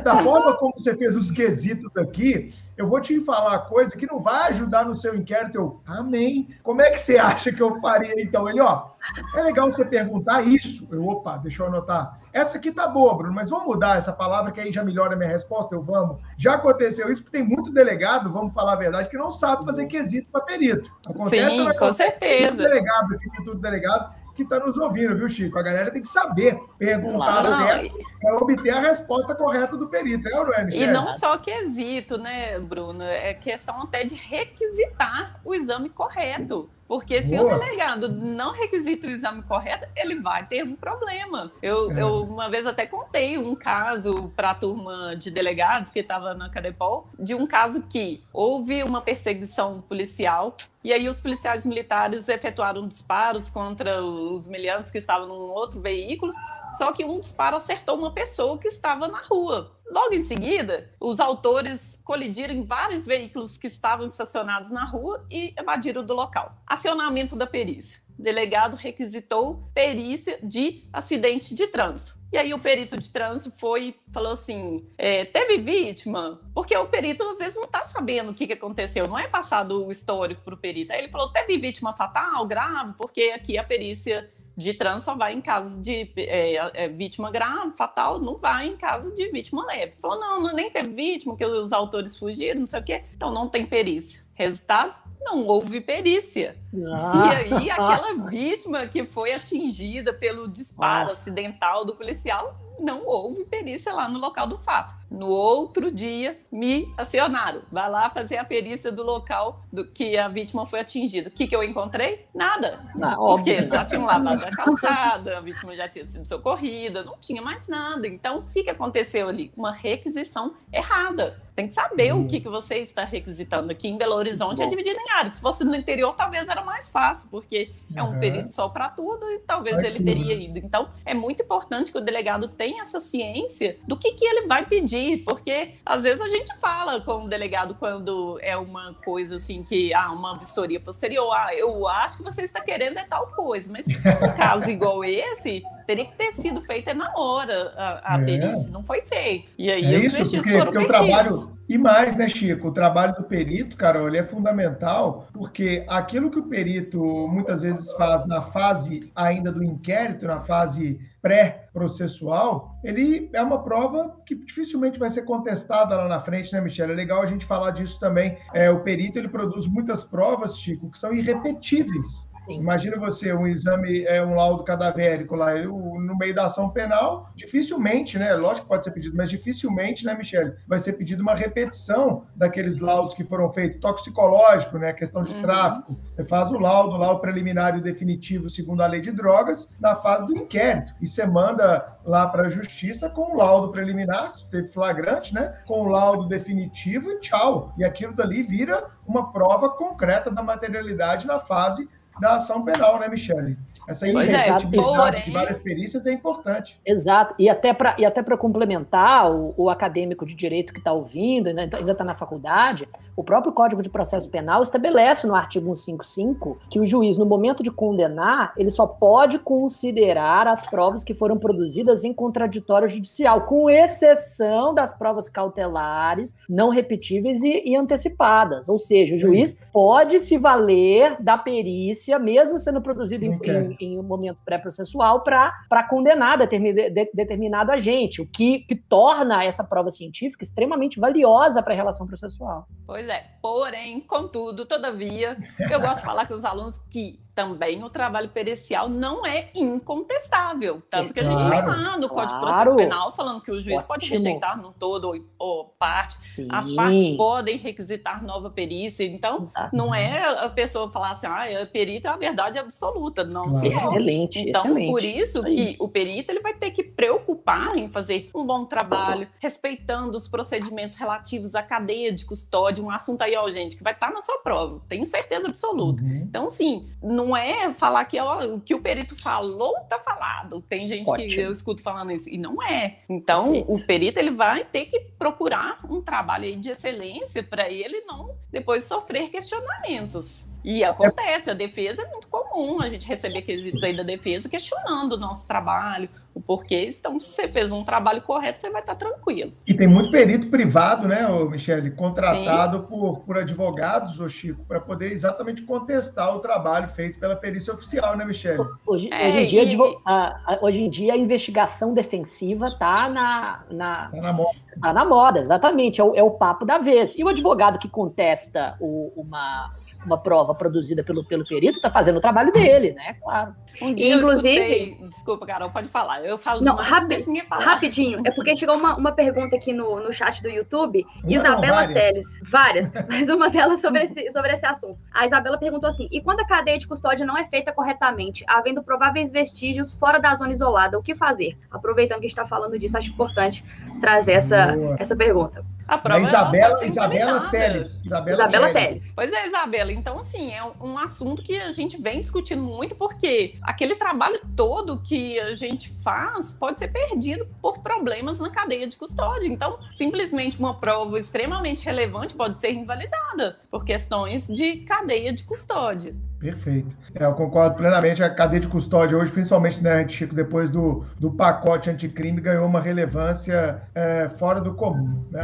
S1: Da forma como você fez os quesitos aqui, eu vou te falar coisa que não vai ajudar no seu inquérito. Eu, amém. Como é que você acha que eu faria então? Ele, ó, é legal você perguntar isso. Eu, opa, deixa eu anotar. Essa aqui tá boa, Bruno, mas vamos mudar essa palavra que aí já melhora a minha resposta. Eu vamos. Já aconteceu isso, porque tem muito delegado, vamos falar a verdade, que não sabe fazer quesito para perito.
S4: Acontece, Sim, com certeza.
S1: Delegado, aqui, tudo delegado que está nos ouvindo, viu, Chico? A galera tem que saber perguntar não, certo para obter a resposta correta do perito, é, ou é,
S4: E não só quesito, né, Bruno? É questão até de requisitar o exame correto. Porque se Boa. o delegado não requisita o exame correto, ele vai ter um problema. Eu, é. eu uma vez até contei um caso para a turma de delegados que estava na Cadepol, de um caso que houve uma perseguição policial e aí os policiais militares efetuaram disparos contra os miliantes que estavam num outro veículo, só que um disparo acertou uma pessoa que estava na rua. Logo em seguida, os autores colidiram em vários veículos que estavam estacionados na rua e evadiram do local. Acionamento da perícia. O delegado requisitou perícia de acidente de trânsito. E aí o perito de trânsito foi falou assim: é, teve vítima? Porque o perito às vezes não está sabendo o que, que aconteceu, não é passado o histórico para o perito. Aí ele falou: teve vítima fatal, grave, porque aqui a perícia de trânsito só vai em caso de é, é, vítima grave, fatal, não vai em caso de vítima leve. Falou, não, nem teve vítima, que os autores fugiram, não sei o quê, então não tem perícia. Resultado? Não houve perícia. Ah. E aí, aquela vítima que foi atingida pelo disparo ah. acidental do policial, não houve perícia lá no local do fato. No outro dia, me acionaram. Vai lá fazer a perícia do local do que a vítima foi atingida. O que, que eu encontrei? Nada. Não, porque já tinham lavado a calçada, a vítima já tinha sido socorrida, não tinha mais nada. Então, o que, que aconteceu ali? Uma requisição errada. Tem que saber hum. o que, que você está requisitando. Aqui em Belo Horizonte é dividido em áreas. Se fosse no interior, talvez era mais fácil, porque uhum. é um período só para tudo e talvez Acho ele teria ido. Então, é muito importante que o delegado tenha essa ciência do que, que ele vai pedir porque às vezes a gente fala com o delegado quando é uma coisa assim que, ah, uma vistoria posterior, ah, eu acho que você está querendo é tal coisa, mas um caso igual esse, teria que ter sido feito na hora a, a é. perícia, não foi feito.
S1: E aí é os isso, porque, foram porque o trabalho e mais, né, Chico? O trabalho do perito, Carol, ele é fundamental, porque aquilo que o perito muitas vezes faz na fase ainda do inquérito, na fase pré-processual, ele é uma prova que dificilmente vai ser contestada lá na frente, né, Michelle? É legal a gente falar disso também. É, o perito ele produz muitas provas, Chico, que são irrepetíveis. Sim. Imagina você um exame, é um laudo cadavérico lá no meio da ação penal, dificilmente, né? Lógico que pode ser pedido, mas dificilmente, né, Michelle, vai ser pedido uma repetição daqueles laudos que foram feitos, toxicológico, né? Questão de uhum. tráfico. Você faz o laudo, lá o preliminar e o definitivo, segundo a lei de drogas, na fase do inquérito. E você manda lá para a justiça com o laudo preliminar, se teve flagrante, né? Com o laudo definitivo e tchau. E aquilo dali vira uma prova concreta da materialidade na fase da ação penal, né, Michele? Essa
S2: Pois é,
S1: de várias perícias é importante.
S2: Exato. E até para e até para complementar o, o acadêmico de direito que está ouvindo, ainda está na faculdade, o próprio Código de Processo Penal estabelece no artigo 155 que o juiz, no momento de condenar, ele só pode considerar as provas que foram produzidas em contraditório judicial, com exceção das provas cautelares, não repetíveis e, e antecipadas. Ou seja, o juiz pode se valer da perícia, mesmo sendo produzido em, em- em um momento pré-processual, para condenar determi- de- determinado agente, o que, que torna essa prova científica extremamente valiosa para a relação processual.
S4: Pois é. Porém, contudo, todavia, eu gosto de falar com os alunos que também o trabalho pericial não é incontestável. Tanto que a gente
S1: Claro.
S4: tem lá no Código de
S2: Claro.
S4: Processo Penal falando que o juiz pode
S2: Ótimo.
S4: rejeitar no todo ou, ou parte.
S2: Sim.
S4: As partes podem requisitar nova perícia. Então,
S2: Exato.
S4: não é a pessoa falar assim, ah, a perito é a verdade absoluta. Não,
S1: Claro.
S2: Excelente,
S4: Então,
S2: excelente.
S4: por isso que o perito ele vai ter que preocupar em fazer um bom trabalho, respeitando os procedimentos relativos à cadeia de custódia, um assunto aí, ó, gente, que vai estar na sua prova, tenho certeza absoluta.
S1: Uhum.
S4: Então, sim, não é falar que ó, o que o perito falou tá falado. Tem gente que
S2: Ótimo.
S4: eu escuto falando isso, e não é. Então,
S2: Perfeito.
S4: o perito ele vai ter que procurar um trabalho aí de excelência para ele não depois sofrer questionamentos. E acontece, a defesa é muito comum a gente receber aqueles aí da defesa questionando o nosso trabalho, o porquê. Então, se você fez um trabalho correto, você vai estar tranquilo.
S1: E tem muito perito privado, né, Michele, contratado por, por advogados, ô Chico, para poder exatamente contestar o trabalho feito pela perícia oficial, né, Michele?
S2: Hoje,
S4: É,
S2: hoje em dia,
S4: e-
S2: a, a- hoje em dia, a investigação defensiva está na, na,
S1: Tá na moda.
S2: tá na moda, exatamente. É o, é o papo da vez. E o advogado que contesta o- uma, uma prova produzida pelo, pelo perito está fazendo o trabalho dele, né? Claro.
S4: Um dia
S3: Inclusive-
S4: eu escutei... Desculpa, Carol, pode falar. Eu falo
S3: Não, rapi-. Rapidinho, é porque chegou uma, uma pergunta aqui no, no chat do YouTube.
S1: Não,
S3: Isabela
S1: várias.
S3: Teles, várias, mas uma delas sobre esse, sobre esse assunto. A Isabela perguntou assim: e quando a cadeia de custódia não é feita corretamente, havendo prováveis vestígios fora da zona isolada, o que fazer? Aproveitando que a gente está falando disso, acho importante trazer essa,
S1: Boa.
S3: essa pergunta.
S4: A
S1: Da
S4: prova ela
S1: Isabela,
S4: pode ser
S1: Isabela
S4: invalidada.
S1: Teles. Isabela,
S3: Isabela
S1: Teles.
S3: Teles.
S4: Pois é, Isabela. Então, assim, é um assunto que a gente vem discutindo muito, porque aquele trabalho todo que a gente faz pode ser perdido por problemas na cadeia de custódia. Então, simplesmente uma prova extremamente relevante pode ser invalidada por questões de cadeia de custódia.
S1: Perfeito. É, eu concordo plenamente. A cadeia de custódia hoje, principalmente, né, Chico, depois do, do pacote anticrime, ganhou uma relevância é, fora do comum. Né?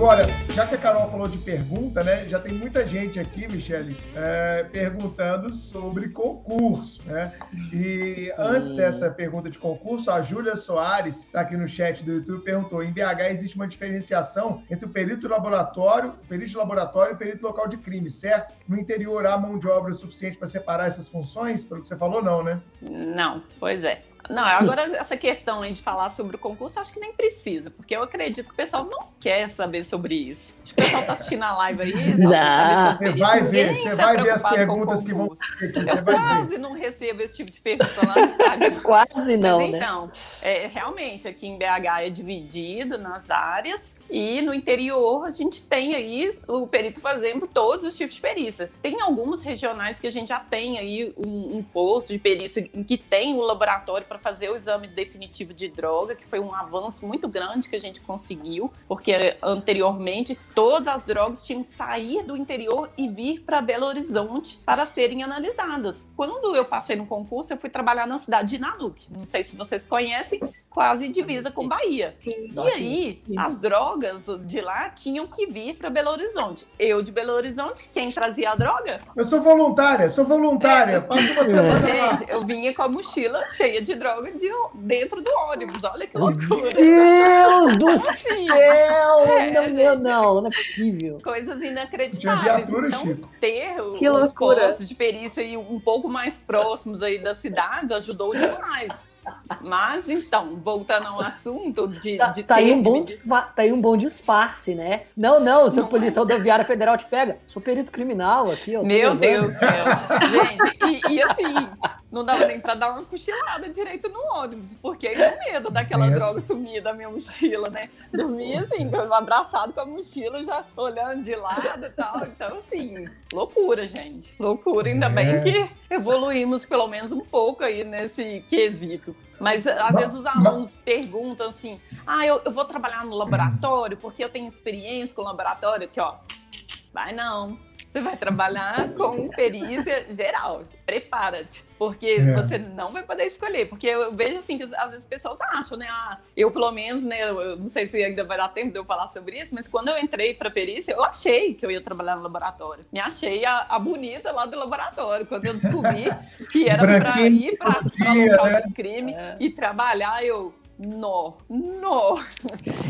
S1: Agora, já que a Carol falou de pergunta, né? Já tem muita gente aqui, Michele, é, perguntando sobre concurso, né? E antes
S2: Hum.
S1: dessa pergunta de concurso, a Júlia Soares, está aqui no chat do YouTube, perguntou: em BH existe uma diferenciação entre o perito laboratório, o perito de laboratório e o perito local de crime, certo? No interior há mão de obra suficiente para separar essas funções? Pelo que você falou, não, né?
S4: Não, pois é. Não, agora essa questão aí de falar sobre o concurso, acho que nem precisa, porque eu acredito que o pessoal não quer saber sobre isso. Acho que o pessoal tá assistindo a live aí, só quer saber
S2: Não.
S4: sobre
S1: Você
S4: isso.
S1: vai ver, você
S4: tá
S1: vai ver as perguntas que vão
S4: Eu
S1: vai ver.
S4: quase não recebo esse tipo de pergunta lá no Instagram.
S2: Quase não,
S4: Mas
S2: né?
S4: então, é, realmente, aqui em BH é dividido nas áreas e no interior a gente tem aí o perito fazendo todos os tipos de perícia. Tem algumas regionais que a gente já tem aí um, um posto de perícia em que tem o laboratório para fazer o exame definitivo de droga, que foi um avanço muito grande que a gente conseguiu, porque anteriormente todas as drogas tinham que sair do interior e vir para Belo Horizonte para serem analisadas. Quando eu passei no concurso, eu fui trabalhar na cidade de Nanuque. Não sei se vocês conhecem, quase divisa com Bahia.
S3: Sim.
S4: E aí, as drogas de lá tinham que vir para Belo Horizonte. Eu de Belo Horizonte, quem trazia a droga?
S1: Eu sou voluntária, sou voluntária. Passo uma semana lá.
S4: Gente, eu vinha com a mochila cheia de droga de- dentro do ônibus. Olha que loucura.
S2: Deus do
S4: Assim,
S2: céu!
S4: é,
S2: não,
S4: gente.
S2: não, não é possível.
S4: Coisas inacreditáveis.
S1: viatura,
S4: Então,
S1: Chico.
S4: ter o-
S3: Que
S4: os
S3: loucura.
S4: postos de perícia aí um pouco mais próximos aí das cidades ajudou demais. Mas então, voltando ao assunto de,
S2: Tá,
S4: de
S2: tá aí um bom
S4: dividido-
S2: disfa- tá aí um bom disfarce, né? Não, não, se a
S4: Não
S2: Polícia Rodoviária Federal te pega, sou perito criminal aqui, ó.
S4: Meu. Deus do céu. Gente, e, e assim, não dava nem para dar uma cochilada direito no ônibus, porque eu medo daquela droga sumir da minha mochila, né? Dormia assim, abraçado com a mochila, já olhando de lado e tal. Então, assim, loucura, gente. Loucura. Ainda é. bem que evoluímos pelo menos um pouco aí nesse quesito. Mas às vezes os alunos perguntam assim: ah, eu, eu vou trabalhar no laboratório porque eu tenho experiência com o laboratório. Aqui, ó, vai não. Você vai trabalhar com perícia geral. Prepara-te. Porque é. você não vai poder escolher. Porque eu vejo assim que às vezes pessoas acham, né? Ah, eu, pelo menos, né? Eu não sei se ainda vai dar tempo de eu falar sobre isso, mas quando eu entrei para perícia, eu achei que eu ia trabalhar no laboratório. Me achei a, a bonita lá do laboratório. Quando eu descobri que era para ir para local né? de crime é. e trabalhar, eu nó, nó.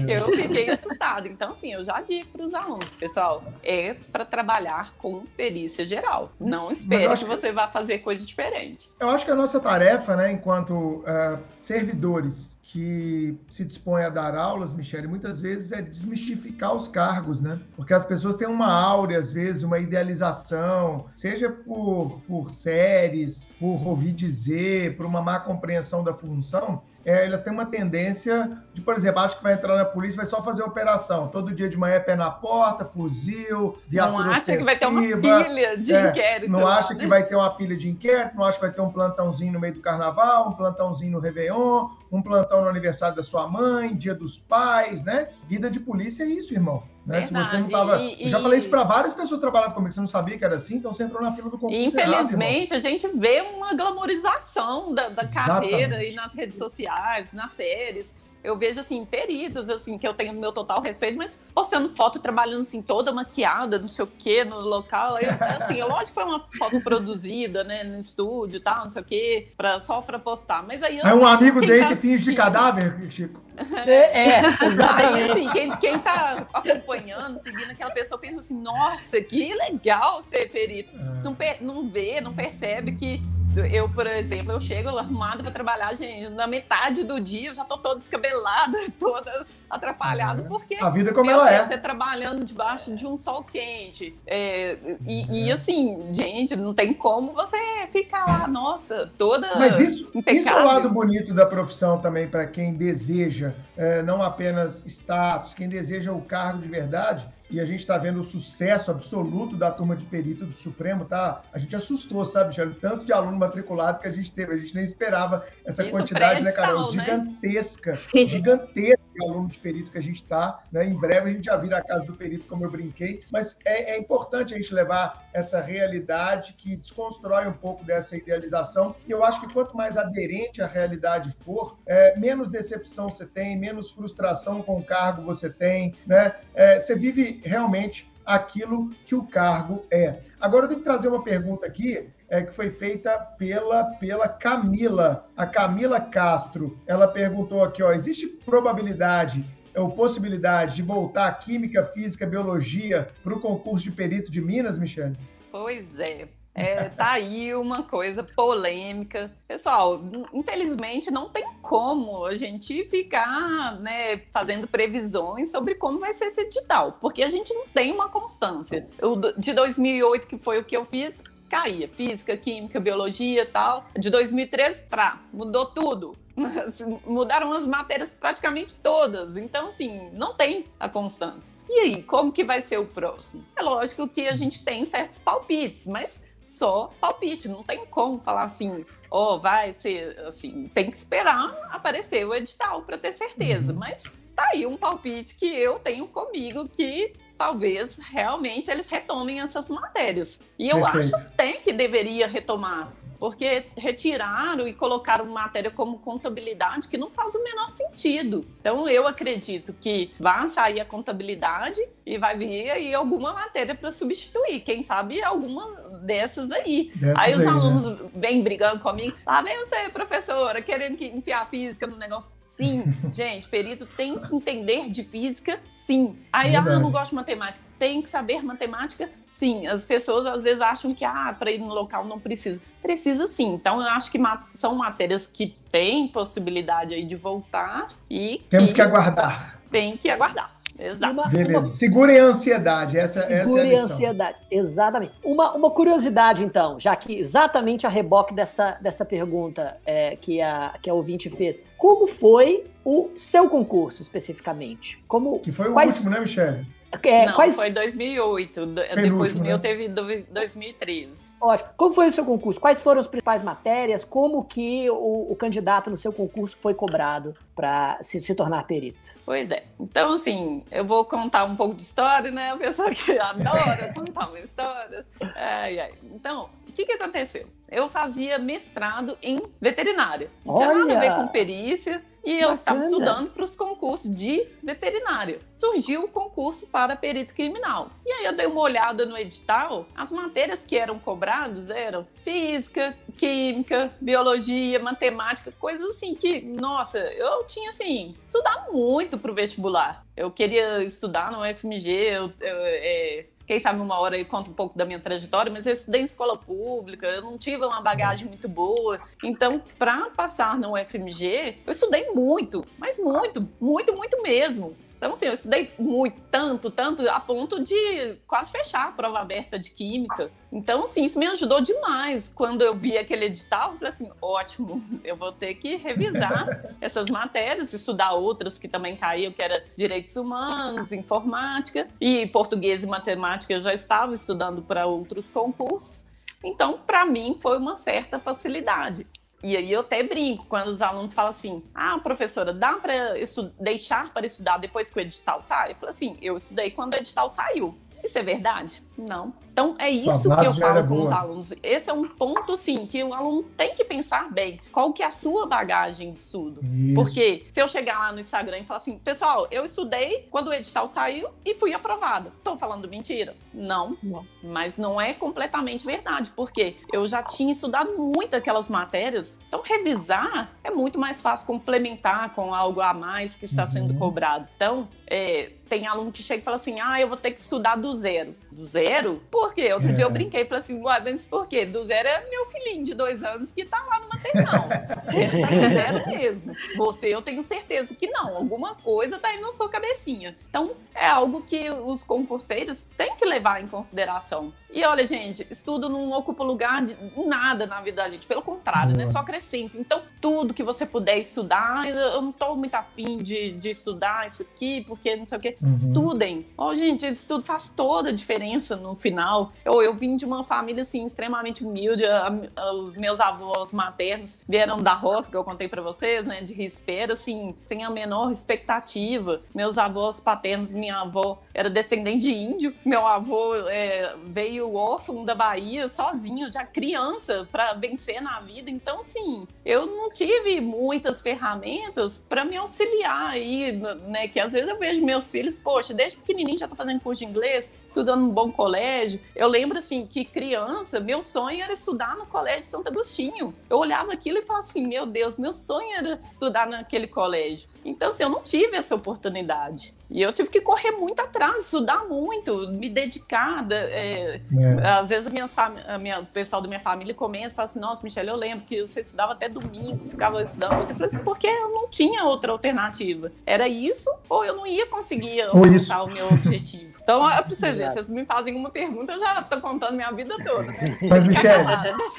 S4: Eu fiquei assustada. Então, assim, eu já digo para os alunos, pessoal, é para trabalhar com perícia geral. Não espere que, que você vá fazer coisa diferente.
S1: Eu acho que a nossa tarefa, né, enquanto uh, servidores que se dispõe a dar aulas, Michele, muitas vezes é desmistificar os cargos, né? Porque as pessoas têm uma áurea, às vezes, uma idealização, seja por, por séries, por ouvir dizer, por uma má compreensão da função, é, elas têm uma tendência de, por exemplo, acho que vai entrar na polícia, vai só fazer operação. Todo dia de manhã é pé na porta, fuzil, viatura
S4: Não acha que vai ter uma pilha de é, inquérito.
S1: Não acha que vai ter uma pilha de inquérito, não acha que vai ter um plantãozinho no meio do carnaval, um plantãozinho no Réveillon, um plantão no aniversário da sua mãe, dia dos pais, né? Vida de polícia é isso, irmão. Né? Se você não tava... E, Eu já falei isso para várias pessoas que trabalhavam comigo, você não sabia que era assim, então você entrou na fila do concurso.
S4: Infelizmente, errado, a gente vê uma glamorização da, da carreira aí nas redes sociais, nas séries eu vejo assim, peritos, assim, que eu tenho meu total respeito, mas postando foto trabalhando assim, toda maquiada, não sei o quê, no local. Eu, assim, eu, lógico que foi uma foto produzida, né, no estúdio e tal, não sei o quê, pra, só pra postar. Mas aí.
S1: É um amigo dele tá que finge de cadáver, Chico.
S4: É, é exatamente. Aí, assim, quem, quem tá acompanhando, seguindo aquela pessoa, pensa assim, nossa, que legal ser perito. É. Não, não vê, não percebe que eu, por exemplo, eu chego arrumada para trabalhar, gente, na metade do dia eu já tô toda descabelada, toda atrapalhada, porque
S1: a vida como ela é.
S4: Você trabalhando debaixo de um sol quente. É, e, e, assim, gente, não tem como você ficar lá, nossa, toda
S1: Mas isso, impecável. isso é o lado bonito da profissão também para quem deseja, é, não apenas status, quem deseja o cargo de verdade e a gente está vendo o sucesso absoluto da turma de perito do Supremo, tá? A gente assustou, sabe, Michele? Tanto de aluno matriculado que a gente teve, a gente nem esperava essa Isso quantidade, né, Carol? Né? Gigantesca, né? gigantesca aluno de perito que a gente está, né? Em breve a gente já vira a casa do perito, como eu brinquei, mas é, é importante a gente levar essa realidade que desconstrói um pouco dessa idealização. E eu acho que quanto mais aderente à realidade for, é, menos decepção você tem, menos frustração com o cargo você tem, né? É, você vive realmente aquilo que o cargo é. Agora eu tenho que trazer uma pergunta aqui é, que foi feita pela, pela Camila, a Camila Castro. Ela perguntou aqui, ó, existe probabilidade ou possibilidade de voltar a Química, Física, Biologia para o concurso de perito de Minas, Michele?
S4: Pois é, é, tá aí uma coisa polêmica. Pessoal, infelizmente não tem como a gente ficar né, fazendo previsões sobre como vai ser esse edital, porque a gente não tem uma constância. O de 2008, que foi o que eu fiz, caía. Física, química, biologia tal. De 2013 para mudou tudo. Mudaram as matérias praticamente todas. Então, assim, não tem a constância. E aí, como que vai ser o próximo? É lógico que a gente tem certos palpites, mas só palpite, não tem como falar assim, ó, oh, vai ser assim, tem que esperar aparecer o edital para ter certeza, uhum. mas tá aí um palpite que eu tenho comigo que talvez realmente eles retomem essas matérias. E eu Perfeito. acho até que deveria retomar, porque retiraram e colocaram matéria como contabilidade que não faz o menor sentido. Então eu acredito que vai sair a contabilidade e vai vir aí alguma matéria para substituir, quem sabe alguma dessas aí. Dessas aí os aí, alunos né? vêm brigando comigo, lá vem você, professora, querendo que enfiar física no negócio. Sim, gente, perito tem que entender de física, sim. Aí, ah, não gosto de matemática. Tem que saber matemática, sim. As pessoas às vezes acham que, ah, para ir no local não precisa. Precisa sim. Então, eu acho que são matérias que têm possibilidade aí de voltar e.
S1: Temos que, que aguardar.
S4: Tem que aguardar. Exato.
S1: Uma, Beleza. Uma... Segurem a ansiedade. Essa,
S2: Segurem
S1: essa é a,
S2: a ansiedade. Exatamente. Uma, uma curiosidade, então, já que exatamente a reboque dessa, dessa pergunta é, que, a, que a ouvinte fez. Como foi o seu concurso, especificamente? Como,
S1: que foi o quais... último, né, Michele?
S4: É, não, quais... foi 2008. Depois do meu né? teve 2013.
S2: Ótimo. Como foi o seu concurso? Quais foram as principais matérias? Como que o, o candidato no seu concurso foi cobrado para se, se, tornar perito?
S4: Pois é. Então, assim, eu vou contar um pouco de história, né? A pessoa que adora contar uma história. Ai, ai. Então, o que, que aconteceu? Eu fazia mestrado em veterinária. Não tinha nada a ver com perícia. E eu estava estudando para os concursos de veterinária. Surgiu o concurso para perito criminal. E aí eu dei uma olhada no edital. As matérias que eram cobradas eram física, química, biologia, matemática, coisas assim que, nossa, eu tinha assim, estudar muito para o vestibular. Eu queria estudar no UFMG, eu, eu é, quem sabe uma hora eu conto um pouco da minha trajetória, mas eu estudei em escola pública, eu não tive uma bagagem muito boa. Então, para passar no UFMG, eu estudei muito, mas muito, muito, muito mesmo. Então, assim, eu estudei muito, tanto, tanto, a ponto de quase fechar a prova aberta de química. Então, assim, isso me ajudou demais. Quando eu vi aquele edital, eu falei assim: ótimo, eu vou ter que revisar essas matérias, estudar outras que também caíam, que era direitos humanos, informática, e português e matemática eu já estava estudando para outros concursos. Então, para mim, foi uma certa facilidade. E aí eu até brinco quando os alunos falam assim: ah, professora, dá para deixar para estudar depois que o edital sai? Eu falo assim: eu estudei quando o edital saiu. Isso é verdade? Não. Então é isso que eu falo com boa. os alunos. Esse é um ponto, sim, que o aluno tem que pensar bem. Qual que é a sua bagagem de estudo? Isso. Porque se eu chegar lá no Instagram e falar assim, pessoal, eu estudei quando o edital saiu e fui aprovada. Estou falando mentira? Não. não. Mas não é completamente verdade, porque eu já tinha estudado muito aquelas matérias. Então revisar é muito mais fácil complementar com algo a mais que está uhum. sendo cobrado. Então, é, tem aluno que chega e fala assim: ah, eu vou ter que estudar do zero. Do zero? Por quê? Outro é. dia eu é. brinquei e falei assim: uai, mas por quê? Do zero é meu filhinho de dois anos que tá lá no maternal. tá do zero mesmo. Você, eu tenho certeza que não. Alguma coisa tá aí na sua cabecinha. Então, é algo que os concurseiros têm que levar em consideração. E olha, gente, estudo não ocupa lugar de nada na vida da gente. Pelo contrário, né? Só acrescenta. Então, tudo que você puder estudar, eu não tô muito afim de, de estudar isso aqui, porque não sei o quê. Uhum. Estudem. Ó, oh, gente, estudo faz toda a diferença no final. Eu, eu vim de uma família, assim, extremamente humilde. os meus avós maternos vieram da roça, que eu contei para vocês, né? De rispera, assim, sem a menor expectativa. Meus avós paternos, minha avó era descendente de índio. Meu avô é, veio órfão da Bahia sozinho, já criança, para vencer na vida. Então, assim, eu não tive muitas ferramentas para me auxiliar aí, né? Que às vezes eu vejo meus filhos, poxa, desde pequenininho já tá fazendo curso de inglês, estudando num bom colégio. Eu lembro, assim, que criança, meu sonho era estudar no colégio Santo Agostinho. Eu olhava aquilo e falava assim, meu Deus, meu sonho era estudar naquele colégio. Então, assim, eu não tive essa oportunidade. E eu tive que correr muito atrás, estudar muito, me dedicar. É, é. Às vezes a, minhas a minha, o pessoal da minha família comenta, fala assim, nossa, Michelle, eu lembro que você estudava até domingo, ficava estudando muito. Eu falei assim, porque eu não tinha outra alternativa. Era isso, ou eu não ia conseguir alcançar o meu objetivo. Então, é pra vocês verem, vocês me fazem uma pergunta, eu já tô contando minha vida toda. Né?
S1: Mas, Michelle,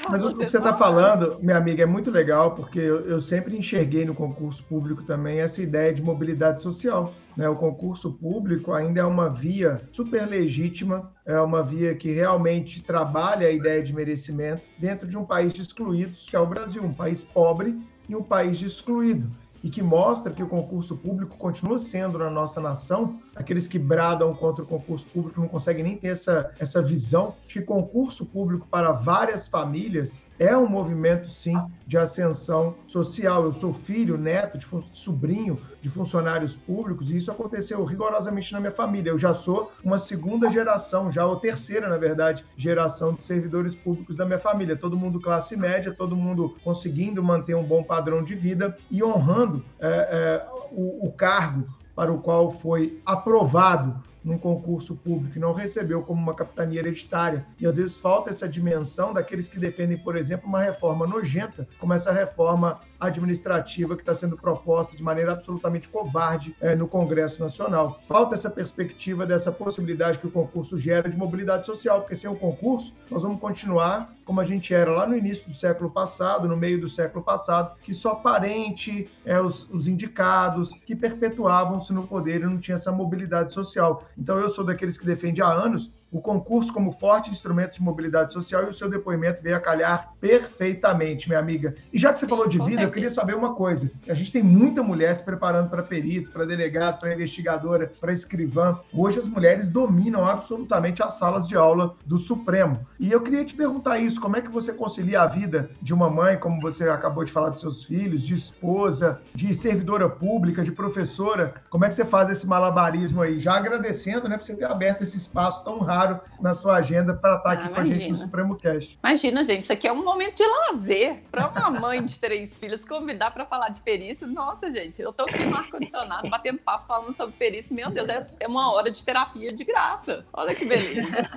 S1: mas o que você está falando, minha amiga, é muito legal, porque eu, eu sempre enxerguei no concurso público também essa ideia de mobilidade social. Né? O concurso público ainda é uma via super legítima, é uma via que realmente trabalha a ideia de merecimento dentro de um país de excluídos, que é o Brasil, um país pobre e um país de excluído e que mostra que o concurso público continua sendo na nossa nação, aqueles que bradam contra o concurso público não conseguem nem ter essa, essa visão que concurso público para várias famílias é um movimento, sim, de ascensão social. Eu sou filho, neto, de sobrinho de funcionários públicos e isso aconteceu rigorosamente na minha família. Eu já sou uma segunda geração, já ou terceira, na verdade, geração de servidores públicos da minha família. Todo mundo classe média, todo mundo conseguindo manter um bom padrão de vida e honrando é, é, o, o cargo para o qual foi aprovado num concurso público e não recebeu como uma capitania hereditária. E às vezes falta essa dimensão daqueles que defendem, por exemplo, uma reforma nojenta, como essa reforma administrativa que está sendo proposta de maneira absolutamente covarde é, no Congresso Nacional. Falta essa perspectiva dessa possibilidade que o concurso gera de mobilidade social, porque sem o concurso nós vamos continuar como a gente era lá no início do século passado, no meio do século passado, que só parente, é, os, os indicados, que perpetuavam-se no poder e não tinha essa mobilidade social. Então eu sou daqueles que defende há anos o concurso como forte instrumento de mobilidade social e o seu depoimento veio a calhar perfeitamente, minha amiga. E já que você Sim, falou de vida, certeza. eu queria saber uma coisa. A gente tem muita mulher se preparando para perito, para delegado, para investigadora, para escrivã. Hoje as mulheres dominam absolutamente as salas de aula do Supremo. E eu queria te perguntar isso, como é que você concilia a vida de uma mãe, como você acabou de falar dos seus filhos, de esposa, de servidora pública, de professora? Como é que você faz esse malabarismo aí? Já agradecendo, né, por você ter aberto esse espaço tão rápido claro na sua agenda para estar tá aqui ah, com a gente no Supremo Cast.
S4: Imagina, gente, isso aqui é um momento de lazer para uma mãe de três filhos convidar para falar de perícia. Nossa, gente, eu tô aqui no ar-condicionado, batendo papo, falando sobre perícia. Meu Deus, é, é uma hora de terapia de graça. Olha que beleza.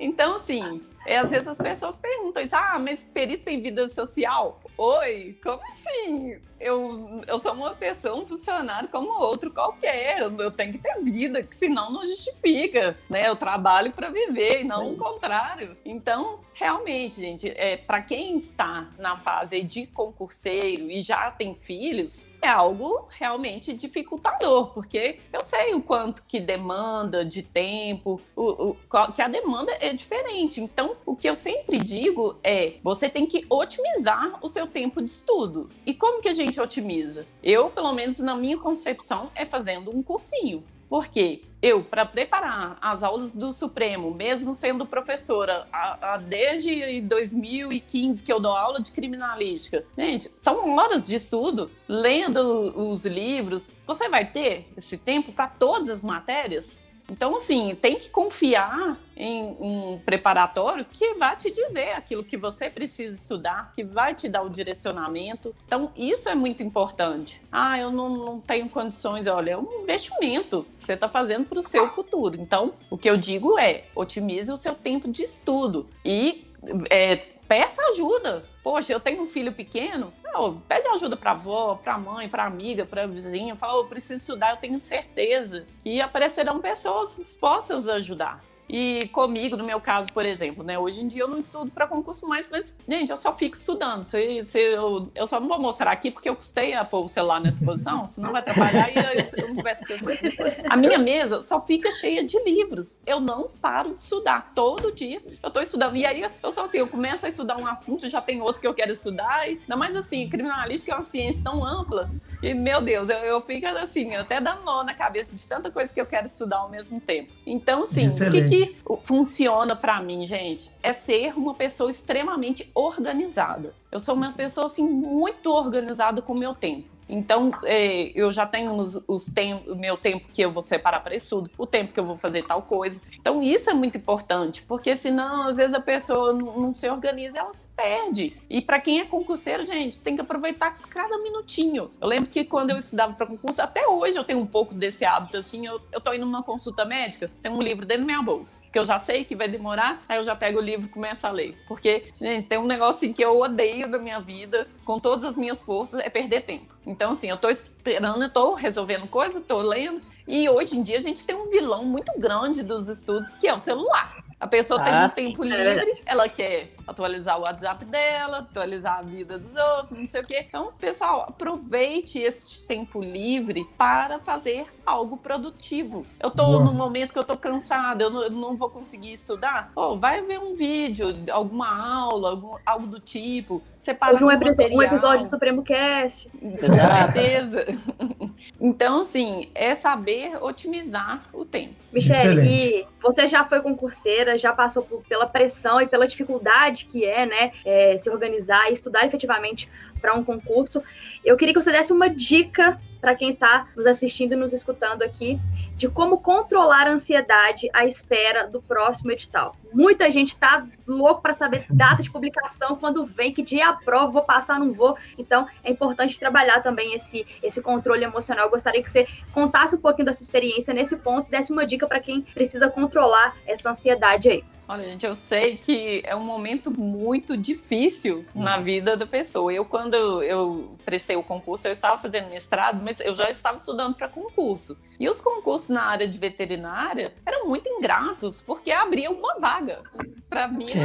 S4: Então, assim, é, às vezes as pessoas perguntam isso, ah, mas perito tem vida social? Oi, como assim? Eu, eu sou uma pessoa, um funcionário como outro qualquer, eu, tenho que ter vida, que senão não justifica, né? Eu trabalho para viver e não o contrário. Então, realmente, gente, é, para quem está na fase de concurseiro e já tem filhos, é algo realmente dificultador, porque eu sei o quanto que demanda de tempo, o, o, que a demanda é diferente. Então, o que eu sempre digo é: você tem que otimizar o seu tempo de estudo. E como que a gente otimiza? Eu, pelo menos na minha concepção, é fazendo um cursinho. Porque eu, para preparar as aulas do Supremo, mesmo sendo professora a, a, desde 2015 que eu dou aula de criminalística, gente, são horas de estudo, lendo os livros. Você vai ter esse tempo para todas as matérias? Então, assim, tem que confiar em um preparatório que vai te dizer aquilo que você precisa estudar, que vai te dar o direcionamento. Então, isso é muito importante. Ah, eu não, não tenho condições. Olha, é um investimento que você está fazendo para o seu futuro. Então, o que eu digo é, otimize o seu tempo de estudo e é, peça ajuda. Poxa, eu tenho um filho pequeno, não, pede ajuda para avó, para mãe, para amiga, para vizinha, fala, eu preciso estudar, eu tenho certeza que aparecerão pessoas dispostas a ajudar. E comigo, no meu caso, por exemplo, né? Hoje em dia eu não estudo para concurso mais, mas, gente, eu só fico estudando. Se, se eu, eu só não vou mostrar aqui porque eu custei a pôr o celular nessa posição, senão vai atrapalhar e eu, eu não converso com vocês mais. A minha mesa só fica cheia de livros. Eu não paro de estudar. Todo dia eu estou estudando. E aí eu sou assim, eu começo a estudar um assunto, já tem outro que eu quero estudar. E, ainda mais assim, criminalística é uma ciência tão ampla. E, meu Deus, eu, eu fico assim, até dando nó na cabeça de tanta coisa que eu quero estudar ao mesmo tempo. Então, sim, o que, que que funciona para mim, gente, é ser uma pessoa extremamente organizada. Eu sou uma pessoa assim muito organizada com o meu tempo. Então, é, eu já tenho os, os o meu tempo que eu vou separar para estudo, o tempo que eu vou fazer tal coisa. Então, isso é muito importante, porque senão, às vezes, a pessoa não, se organiza, ela se perde. E para quem é concurseiro, gente, tem que aproveitar cada minutinho. Eu lembro que quando eu estudava para concurso, até hoje eu tenho um pouco desse hábito, assim, eu, eu tô indo numa consulta médica, tem um livro dentro da minha bolsa, que eu já sei que vai demorar, aí eu já pego o livro e começo a ler. Porque, gente, tem um negócio assim, que eu odeio da minha vida, com todas as minhas forças, é perder tempo. Então, assim, eu estou esperando, eu tô resolvendo coisa, estou lendo. E hoje em dia a gente tem um vilão muito grande dos estudos, que é o celular. A pessoa ah, tem um tempo livre, ela quer atualizar o WhatsApp dela, atualizar a vida dos outros, não sei o quê. Então, pessoal, aproveite esse tempo livre para fazer algo produtivo. Eu tô Boa. no momento que eu tô cansada, eu não, eu não vou conseguir estudar. Pô, vai ver um vídeo, alguma aula, algum, algo do tipo. Separa
S3: um, um episódio do Supremo Cast.
S4: Com certeza. então, assim, é saber otimizar o tempo.
S3: Michele, e você já foi concurseira, já passou por, pela pressão e pela dificuldade que é, né, é, se organizar e estudar efetivamente para um concurso. Eu queria que você desse uma dica para quem está nos assistindo e nos escutando aqui de como controlar a ansiedade à espera do próximo edital. Muita gente está louco para saber data de publicação, quando vem, que dia aprova, vou passar, não vou. Então, é importante trabalhar também esse, esse controle emocional. Eu gostaria que você contasse um pouquinho da sua experiência nesse ponto, desse uma dica para quem precisa controlar essa ansiedade aí.
S4: Olha, gente, eu sei que é um momento muito difícil na uhum. vida da pessoa. Eu, quando eu prestei o concurso, eu estava fazendo mestrado, mas eu já estava estudando para concurso. E os concursos na área de veterinária eram muito ingratos, porque abria uma vaga para mim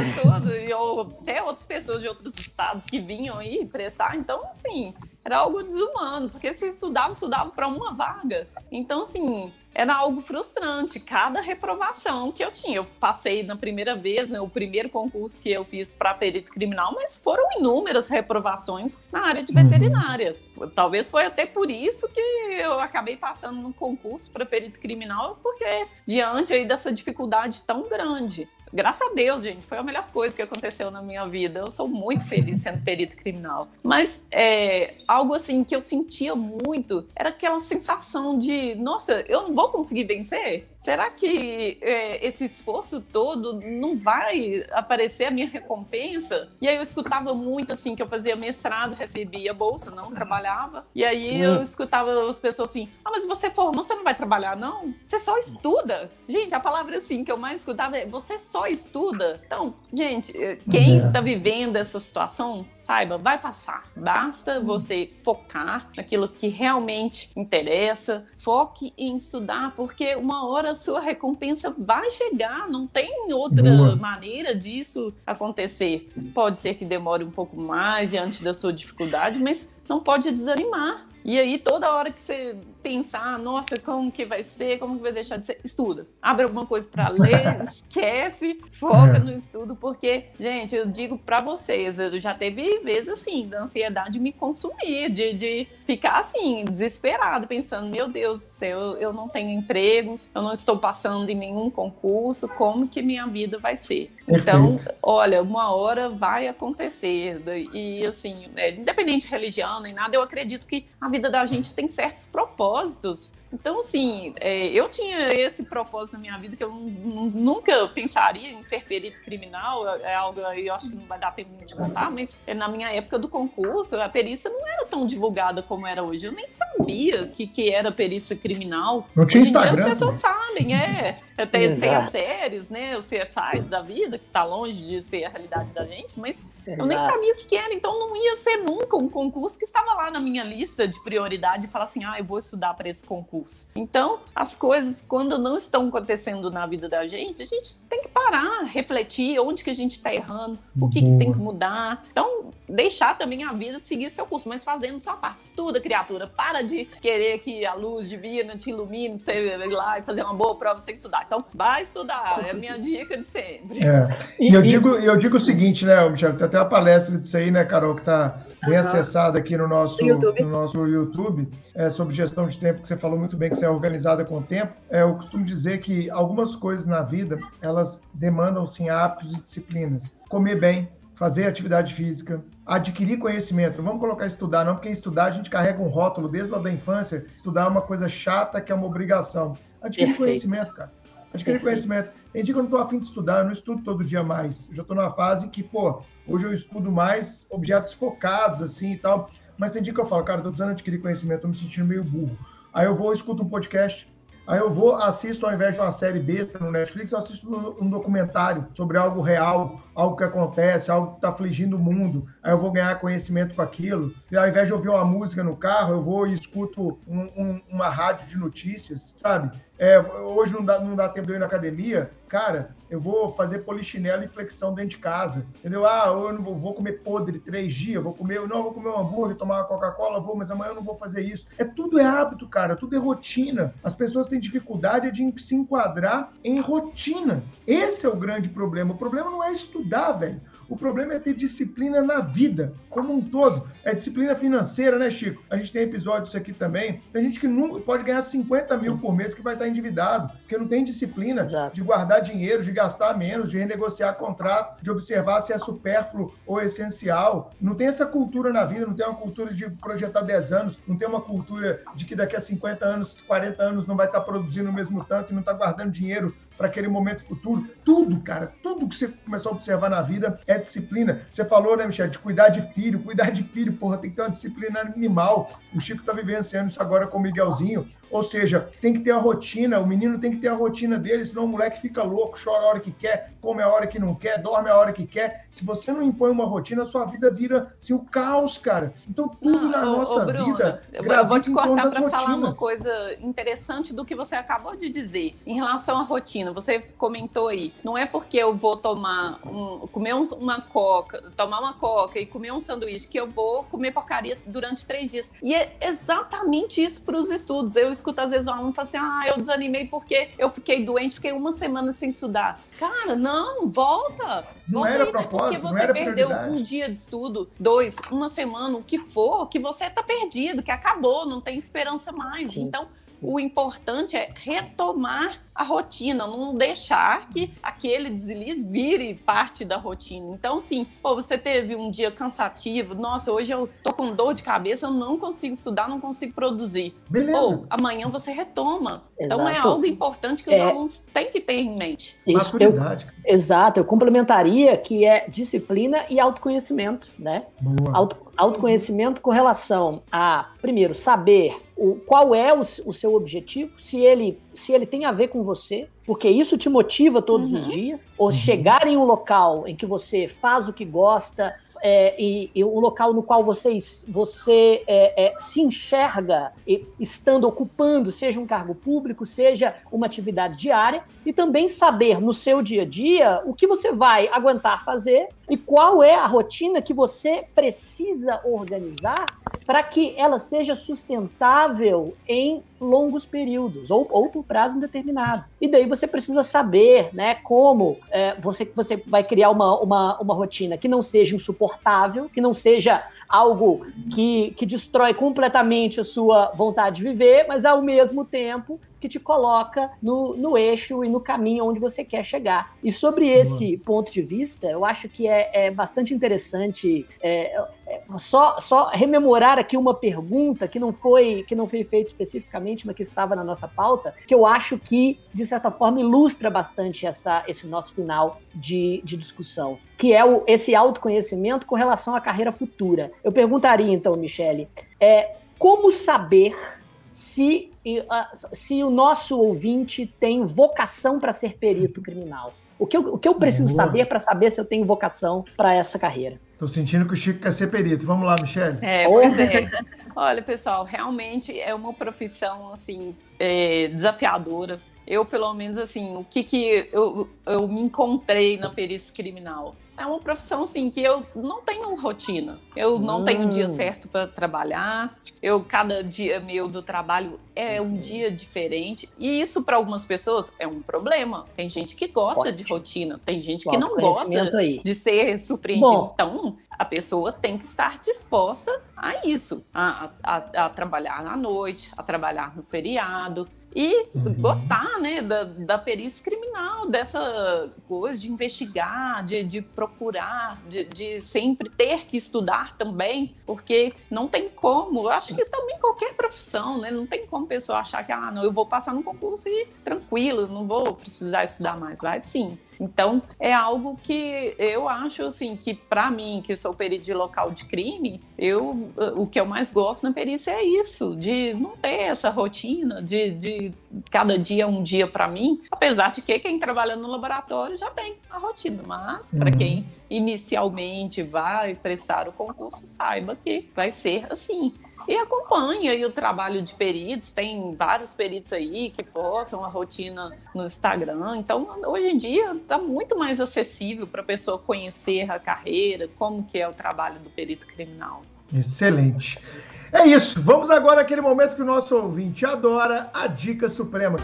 S4: e ou até outras pessoas de outros estados que vinham aí prestar. Então, assim, era algo desumano, porque se estudava, estudava para uma vaga. Então, assim, era algo frustrante, cada reprovação que eu tinha. Eu passei na primeira vez, né, o primeiro concurso que eu fiz para perito criminal, mas foram inúmeras reprovações na área de uhum. veterinária. Uhum. Talvez foi até por isso que eu acabei passando no concurso para perito criminal, porque diante aí dessa dificuldade tão grande graças a Deus, gente, foi a melhor coisa que aconteceu na minha vida. Eu sou muito feliz sendo perito criminal. Mas é, algo assim que eu sentia muito era aquela sensação de, nossa, eu não vou conseguir vencer? Será que é, esse esforço todo não vai aparecer a minha recompensa? E aí eu escutava muito assim que eu fazia mestrado, recebia bolsa, não trabalhava. E aí eu hum. escutava as pessoas assim: "Ah, mas você formou, você não vai trabalhar não? Você só estuda". Gente, a palavra assim que eu mais escutava é: "Você só estuda". Então, gente, eh, quem é. está vivendo essa situação, saiba, vai passar. Basta você focar naquilo que realmente interessa, foque em estudar, porque uma hora a sua recompensa vai chegar, não tem outra Boa. maneira disso acontecer. Pode ser que demore um pouco mais diante da sua dificuldade, mas não pode desanimar. E aí, toda hora que você pensar, nossa, como que vai ser, como que vai deixar de ser, estuda. Abre alguma coisa para ler, esquece, foca é. no estudo, porque, gente, eu digo para vocês, eu já teve vezes assim, da ansiedade me consumir, de, de ficar assim, desesperado, pensando, meu Deus eu, eu não tenho emprego, eu não estou passando em nenhum concurso, como que minha vida vai ser? Então, olha, uma hora vai acontecer. E assim, é, independente de religião nem nada, eu acredito que a vida da gente tem certos propósitos propósitos então, assim, é, eu tinha esse propósito na minha vida que eu nunca pensaria em ser perito criminal, é, é algo aí eu acho que não vai dar tempo de contar, mas é, na minha época do concurso, a perícia não era tão divulgada como era hoje. Eu nem sabia que, que era perícia criminal.
S1: Não tinha hoje Instagram.
S4: as pessoas sabem, é. Tem, tem as séries, né, os CSIs da vida, que está longe de ser a realidade da gente, mas Exato. eu nem sabia o que, que, era, então não ia ser nunca um concurso que estava lá na minha lista de prioridade e falar assim, ah, eu vou estudar para esse concurso Então, as coisas, quando não estão acontecendo na vida da gente, a gente tem que parar, refletir onde que a gente está errando, o que, que, tem que mudar. Então, deixar também a vida seguir seu curso, mas fazendo sua parte. Estuda, criatura. Para de querer que a luz divina te ilumine pra você ir lá e fazer uma boa prova sem estudar. Então, vai estudar. É a minha dica de sempre.
S1: É. E eu digo, eu digo o seguinte, né, Michel? Tem até uma palestra disso aí, né, Carol, que tá bem uhum. acessada aqui no nosso YouTube, no nosso YouTube é, sobre gestão de tempo, que você falou muito bem que você é organizada com o tempo. É, eu costumo dizer que algumas coisas na vida, elas demandam, sim, hábitos e disciplinas. Comer bem, fazer atividade física, adquirir conhecimento. Não vamos colocar estudar, não, porque estudar a gente carrega um rótulo desde lá da infância. Estudar é uma coisa chata que é uma obrigação. Adquirir Perfeito. conhecimento, cara. Adquirir Perfeito. conhecimento. Tem dia que eu não estou afim de estudar, eu não estudo todo dia mais. Eu já estou numa fase que, pô, hoje eu estudo mais objetos focados, assim e tal. Mas tem dia que eu falo, cara, estou precisando adquirir conhecimento, estou me sentindo meio burro. Aí eu vou, escuto um podcast, Aí eu vou, assisto, ao invés de uma série besta no Netflix, eu assisto um documentário sobre algo real, algo que acontece, algo que está afligindo o mundo. Aí eu vou ganhar conhecimento com aquilo. E ao invés de ouvir uma música no carro, eu vou e escuto um, um, uma rádio de notícias, sabe? É, hoje não dá, não dá tempo de eu ir na academia, cara, eu vou fazer polichinelo e flexão dentro de casa, entendeu? Ah, eu não vou, vou comer podre três dias, vou comer, não, vou comer um hambúrguer, tomar uma Coca-Cola, vou, mas amanhã eu não vou fazer isso. É tudo é hábito, cara, tudo é rotina. As pessoas têm dificuldade de se enquadrar em rotinas. Esse é o grande problema. O problema não é estudar, velho. O problema é ter disciplina na vida, como um todo. É disciplina financeira, né, Chico? A gente tem episódios aqui também. Tem gente que não, pode ganhar 50 mil Sim. por mês que vai estar endividado, porque não tem disciplina Exato. de guardar dinheiro, de gastar menos, de renegociar contrato, de observar se é supérfluo ou essencial. Não tem essa cultura na vida, não tem uma cultura de projetar 10 anos, não tem uma cultura de que daqui a 50 anos, 40 anos não vai estar produzindo o mesmo tanto e não está guardando dinheiro para aquele momento futuro. Tudo, cara, tudo que você começou a observar na vida é disciplina. Você falou, né, Michel, de cuidar de filho. Cuidar de filho, porra, tem que ter uma disciplina animal. O Chico está vivenciando isso agora com o Miguelzinho. Ou seja, tem que ter a rotina, o menino tem que ter a rotina dele, senão o moleque fica louco, chora a hora que quer, come a hora que não quer, dorme a hora que quer. Se você não impõe uma rotina, a sua vida vira assim, o caos, cara. Então, tudo na ô, nossa ô, Bruno, vida.
S4: Eu vou te cortar para falar uma coisa interessante do que você acabou de dizer em relação à rotina rotina. Você comentou aí, não é porque eu vou tomar um, comer um, uma coca, tomar uma coca e comer um sanduíche que eu vou comer porcaria durante três dias. E é exatamente isso para os estudos. Eu escuto às vezes um aluno falar assim: ah, eu desanimei porque eu fiquei doente, fiquei uma semana sem estudar. Cara, não, volta.
S1: Não
S4: volta
S1: era aí, propósito,
S4: porque você perdeu um dia de estudo, dois, uma semana, o que for, que você tá perdido, que acabou, não tem esperança mais. Sim, então, sim. o importante é retomar a rotina, não deixar que aquele deslize vire parte da rotina. Então, sim, pô, você teve um dia cansativo, nossa, hoje eu tô com dor de cabeça, eu não consigo estudar, não consigo produzir.
S1: Beleza.
S4: Pô, amanhã você retoma. Exato. Então é algo importante que os é... alunos têm que ter em mente.
S2: Isso, eu, exato, eu complementaria que é disciplina e autoconhecimento, né? Boa. Auto, autoconhecimento com relação a, primeiro, saber o, qual é o, o, seu objetivo, se ele, se ele tem a ver com você, porque isso te motiva todos uhum. os dias, ou uhum. chegar em um local em que você faz o que gosta, é, e, e local no qual você, você é, é, se enxerga estando ocupando, seja um cargo público, seja uma atividade diária, e também saber no seu dia a dia o que você vai aguentar fazer e qual é a rotina que você precisa organizar para que ela seja sustentável em longos períodos ou, ou por prazo indeterminado. E daí você precisa saber né, como é, você, você vai criar uma, uma, uma rotina que não seja insuportável, que não seja algo que, que destrói completamente a sua vontade de viver, mas ao mesmo tempo que te coloca no, no eixo e no caminho onde você quer chegar. E sobre esse ponto de vista, eu acho que é, é bastante interessante é, só, só rememorar aqui uma pergunta que não foi que não foi feita especificamente, mas que estava na nossa pauta, que eu acho que, de certa forma, ilustra bastante essa, esse nosso final de, de discussão, que é o, esse autoconhecimento com relação à carreira futura. Eu perguntaria, então, Michele, é, como saber se, se o nosso ouvinte tem vocação para ser perito criminal. O que eu, o que eu preciso Boa. saber para saber se eu tenho vocação para essa carreira?
S1: Estou sentindo que o Chico quer ser perito. Vamos lá, Michelle.
S4: É, pois é. Olha, pessoal, realmente é uma profissão assim é, desafiadora. Eu, pelo menos, assim, o que, que eu, eu me encontrei na perícia criminal? é uma profissão assim que eu não tenho rotina. Eu não hum. tenho um dia hum. certo para trabalhar. Eu cada dia meu do trabalho é um dia diferente e isso para algumas pessoas é um problema. Tem gente que gosta Ótimo. de rotina, tem gente que não gosta aí. de ser surpreendido. Bom. Então, a pessoa tem que estar disposta a isso, a, a, a trabalhar à noite, a trabalhar no feriado e uhum. gostar né, da, da perícia criminal, dessa coisa de investigar, de, de procurar, de, de, sempre ter que estudar também, porque não tem como. Eu acho que também qualquer profissão, né? Não tem como a pessoa achar que, ah, não, eu vou passar no concurso e tranquilo, não vou precisar estudar mais. Vai sim. Então, é algo que eu acho assim que para mim, que sou perito de local de crime, eu o que eu mais gosto na perícia é isso, de não ter essa rotina de, de cada dia um dia para mim, apesar de que quem trabalha no laboratório já tem a rotina, mas uhum. para quem inicialmente vai prestar o concurso, saiba que vai ser assim e acompanha aí o trabalho de peritos. Tem vários peritos aí que postam a rotina no Instagram. Então, hoje em dia, está muito mais acessível para a pessoa conhecer a carreira, como que é o trabalho do perito criminal.
S1: Excelente. É isso. Vamos agora àquele momento que o nosso ouvinte adora, a dica suprema.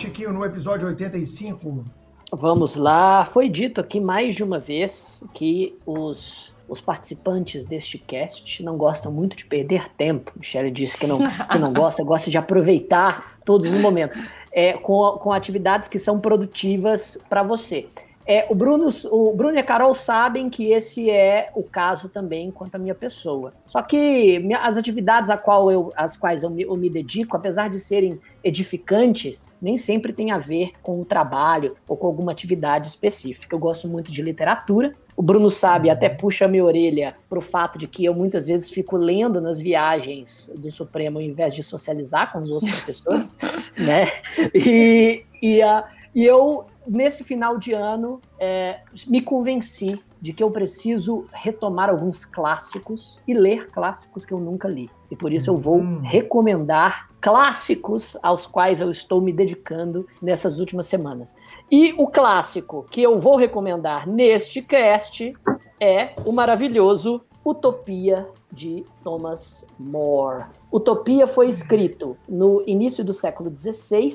S1: Chiquinho, no episódio 85?
S2: Vamos lá. Foi dito aqui mais de uma vez que os, os participantes deste cast não gostam muito de perder tempo. Michelle disse que não, que não gosta, gosta de aproveitar todos os momentos é, com, com atividades que são produtivas para você. É, o, Bruno, o Bruno e a Carol sabem que esse é o caso também quanto à minha pessoa. Só que minha, as atividades a qual eu, às quais eu me, eu me dedico, apesar de serem edificantes, nem sempre tem a ver com o trabalho ou com alguma atividade específica. Eu gosto muito de literatura, o Bruno sabe, até puxa a minha orelha para o fato de que eu muitas vezes fico lendo nas viagens do Supremo ao invés de socializar com os outros professores, né? E, e, a, e eu nesse final de ano, é, me convenci de que eu preciso retomar alguns clássicos e ler clássicos que eu nunca li. E por isso eu vou hum. recomendar clássicos aos quais eu estou me dedicando nessas últimas semanas. E o clássico que eu vou recomendar neste cast é o maravilhoso Utopia de Thomas More. Utopia foi escrito no início do século XVI.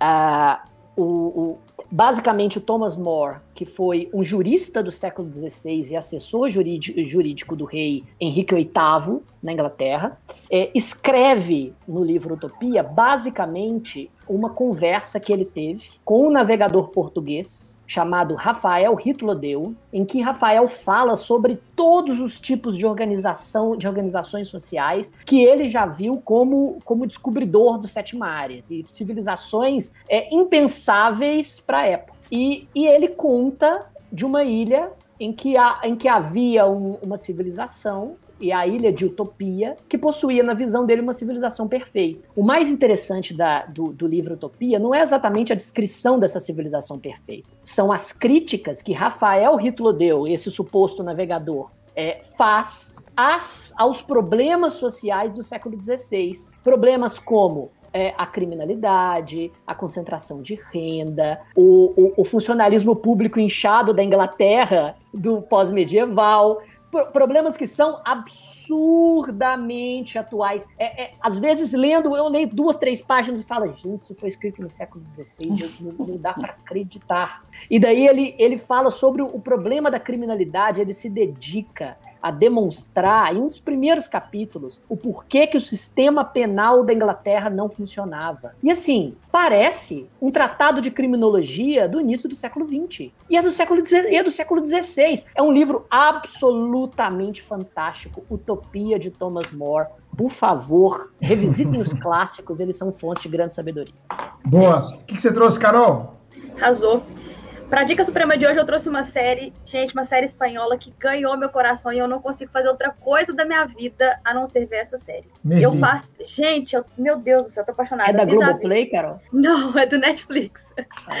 S2: Uh, o, o, basicamente o Thomas More, que foi um jurista do século XVI e assessor jurídico do rei Henrique VIII na Inglaterra, é, escreve no livro Utopia basicamente uma conversa que ele teve com um navegador português chamado Rafael Ritlodeu, em que Rafael fala sobre todos os tipos de organização, de organizações sociais que ele já viu como, como descobridor do sétima áreas e civilizações é, impensáveis para a época. E, e ele conta de uma ilha em que, há, em que havia um, uma civilização e a Ilha de Utopia, que possuía, na visão dele, uma civilização perfeita. O mais interessante da, do, do livro Utopia não é exatamente a descrição dessa civilização perfeita, são as críticas que Rafael Hitlodeu, esse suposto navegador, é, faz aos problemas sociais do século XVI. Problemas como é, a criminalidade, a concentração de renda, o, o, o funcionalismo público inchado da Inglaterra do pós-medieval problemas que são absurdamente atuais. É, é, às vezes, lendo, eu leio duas, três páginas e falo, gente, isso foi escrito no século XVI, não, não dá para acreditar. E daí ele, ele fala sobre o problema da criminalidade, ele se dedica a demonstrar, em um dos primeiros capítulos, o porquê que o sistema penal da Inglaterra não funcionava. E assim, parece um tratado de criminologia do início do século XX. E é do século, e é do século XVI. É um livro absolutamente fantástico. Utopia de Thomas More. Por favor, revisitem os clássicos, eles são fontes de grande sabedoria.
S1: Boa. O que você trouxe, Carol?
S3: Arrasou. Pra Dica Suprema de hoje, eu trouxe uma série, gente, uma série espanhola que ganhou meu coração e eu não consigo fazer outra coisa da minha vida a não ser ver essa série. Eu faço. Gente, eu... meu Deus do céu, eu tô apaixonada.
S2: É da Globoplay, Carol?
S3: Não, é do Netflix. Ah.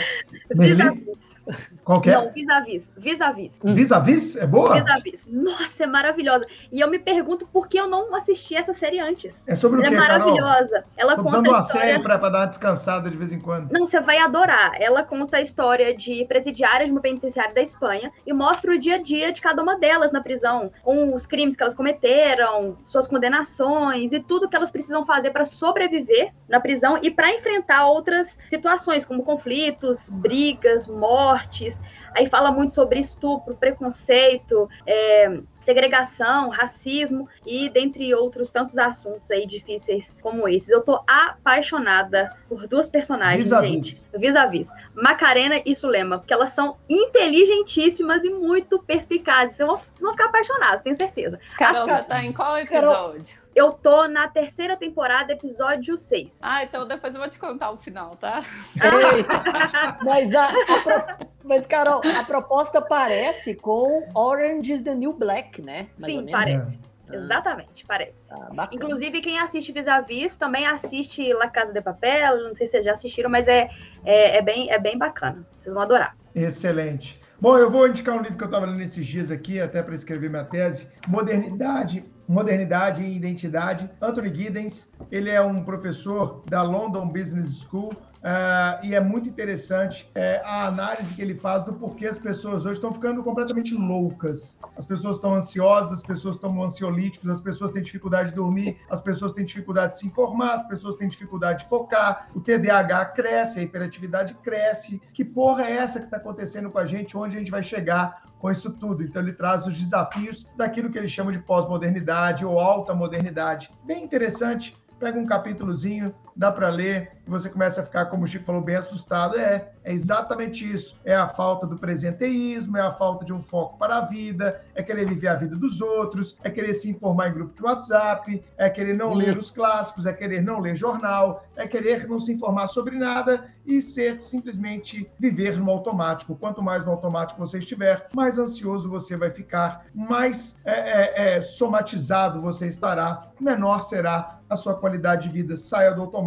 S3: Vis-a-vis.
S1: Qual que é?
S3: Não, vis-a-vis. Vis-a-vis.
S1: Hum. Vis-a-vis? É boa?
S3: Vis-a-vis. Nossa, é maravilhosa. E eu me pergunto por que eu não assisti essa série antes.
S1: É sobre
S3: Ela
S1: o quê,
S3: é maravilhosa.
S1: Carol?
S3: Ela
S1: Tô
S3: conta
S1: uma
S3: história...
S1: série pra, pra, dar uma descansada de vez em quando.
S3: Não, você vai adorar. Ela conta a história de presidiárias de uma penitenciária da Espanha e mostra o dia a dia de cada uma delas na prisão, com os crimes que elas cometeram, suas condenações e tudo que elas precisam fazer para sobreviver na prisão e para enfrentar outras situações, como conflitos, brigas, mortes. Aí fala muito sobre estupro, preconceito, é, segregação, racismo e dentre outros tantos assuntos aí difíceis como esses. Eu tô apaixonada por duas personagens, vis gente. Vis-a-vis. Macarena e Sulema, porque elas são inteligentíssimas e muito perspicazes. Vocês vão, vocês vão ficar apaixonados, tenho certeza.
S4: Carol, você tá em qual episódio?
S3: Carol... Eu tô na terceira temporada, episódio 6.
S4: Ah, então depois eu vou te contar o final, tá?
S2: mas, a, a mas, Carol, a proposta parece com Orange is the New Black, né?
S3: Mais Sim, parece. É. Exatamente, parece. Ah, Inclusive, quem assiste Vis-a-Vis também assiste La Casa de Papel. Não sei se vocês já assistiram, mas é, é, é, bem, é bem bacana. Vocês vão adorar.
S1: Excelente. Bom, eu vou indicar um livro que eu estava lendo esses dias aqui, até para escrever minha tese. Modernidade Modernidade e Identidade. Anthony Giddens, ele é um professor da London Business School, uh, e é muito interessante uh, a análise que ele faz do porquê as pessoas hoje estão ficando completamente loucas. As pessoas estão ansiosas, as pessoas estão ansiolíticas, as pessoas têm dificuldade de dormir, as pessoas têm dificuldade de se informar, as pessoas têm dificuldade de focar, o TDAH cresce, a hiperatividade cresce. Que porra é essa que está acontecendo com a gente? Onde a gente vai chegar com isso tudo? Então, ele traz os desafios daquilo que ele chama de pós-modernidade ou alta modernidade. Bem interessante. Pega um capítulozinho, dá para ler, e você começa a ficar, como o Chico falou, bem assustado. É, é exatamente isso. É a falta do presenteísmo, é a falta de um foco para a vida, é querer viver a vida dos outros, é querer se informar em grupo de WhatsApp, é querer não Sim. ler os clássicos, é querer não ler jornal, é querer não se informar sobre nada e ser simplesmente viver no automático. Quanto mais no automático você estiver, mais ansioso você vai ficar, mais é, é, é, somatizado você estará, menor será a sua qualidade de vida. Saia do automático,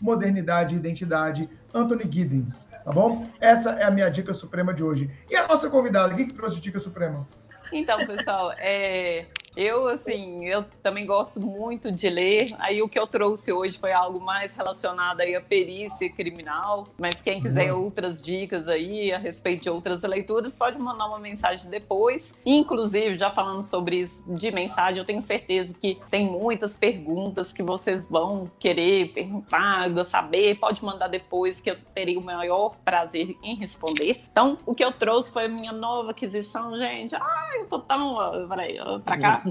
S1: modernidade e identidade. Anthony Giddens, tá bom? Essa é a minha dica suprema de hoje. E a nossa convidada, quem que trouxe dica suprema?
S4: Então, pessoal, é, eu, assim, eu também gosto muito de ler. Aí o que eu trouxe hoje foi algo mais relacionado aí à perícia criminal. Mas quem quiser uhum. outras dicas aí a respeito de outras leituras, pode mandar uma mensagem depois. Inclusive, já falando sobre isso de mensagem, eu tenho certeza que tem muitas perguntas que vocês vão querer perguntar, saber. Pode mandar depois que eu terei o maior prazer em responder. Então, o que eu trouxe foi a minha nova aquisição, gente. Ai, eu tô tão. Peraí, pra cá.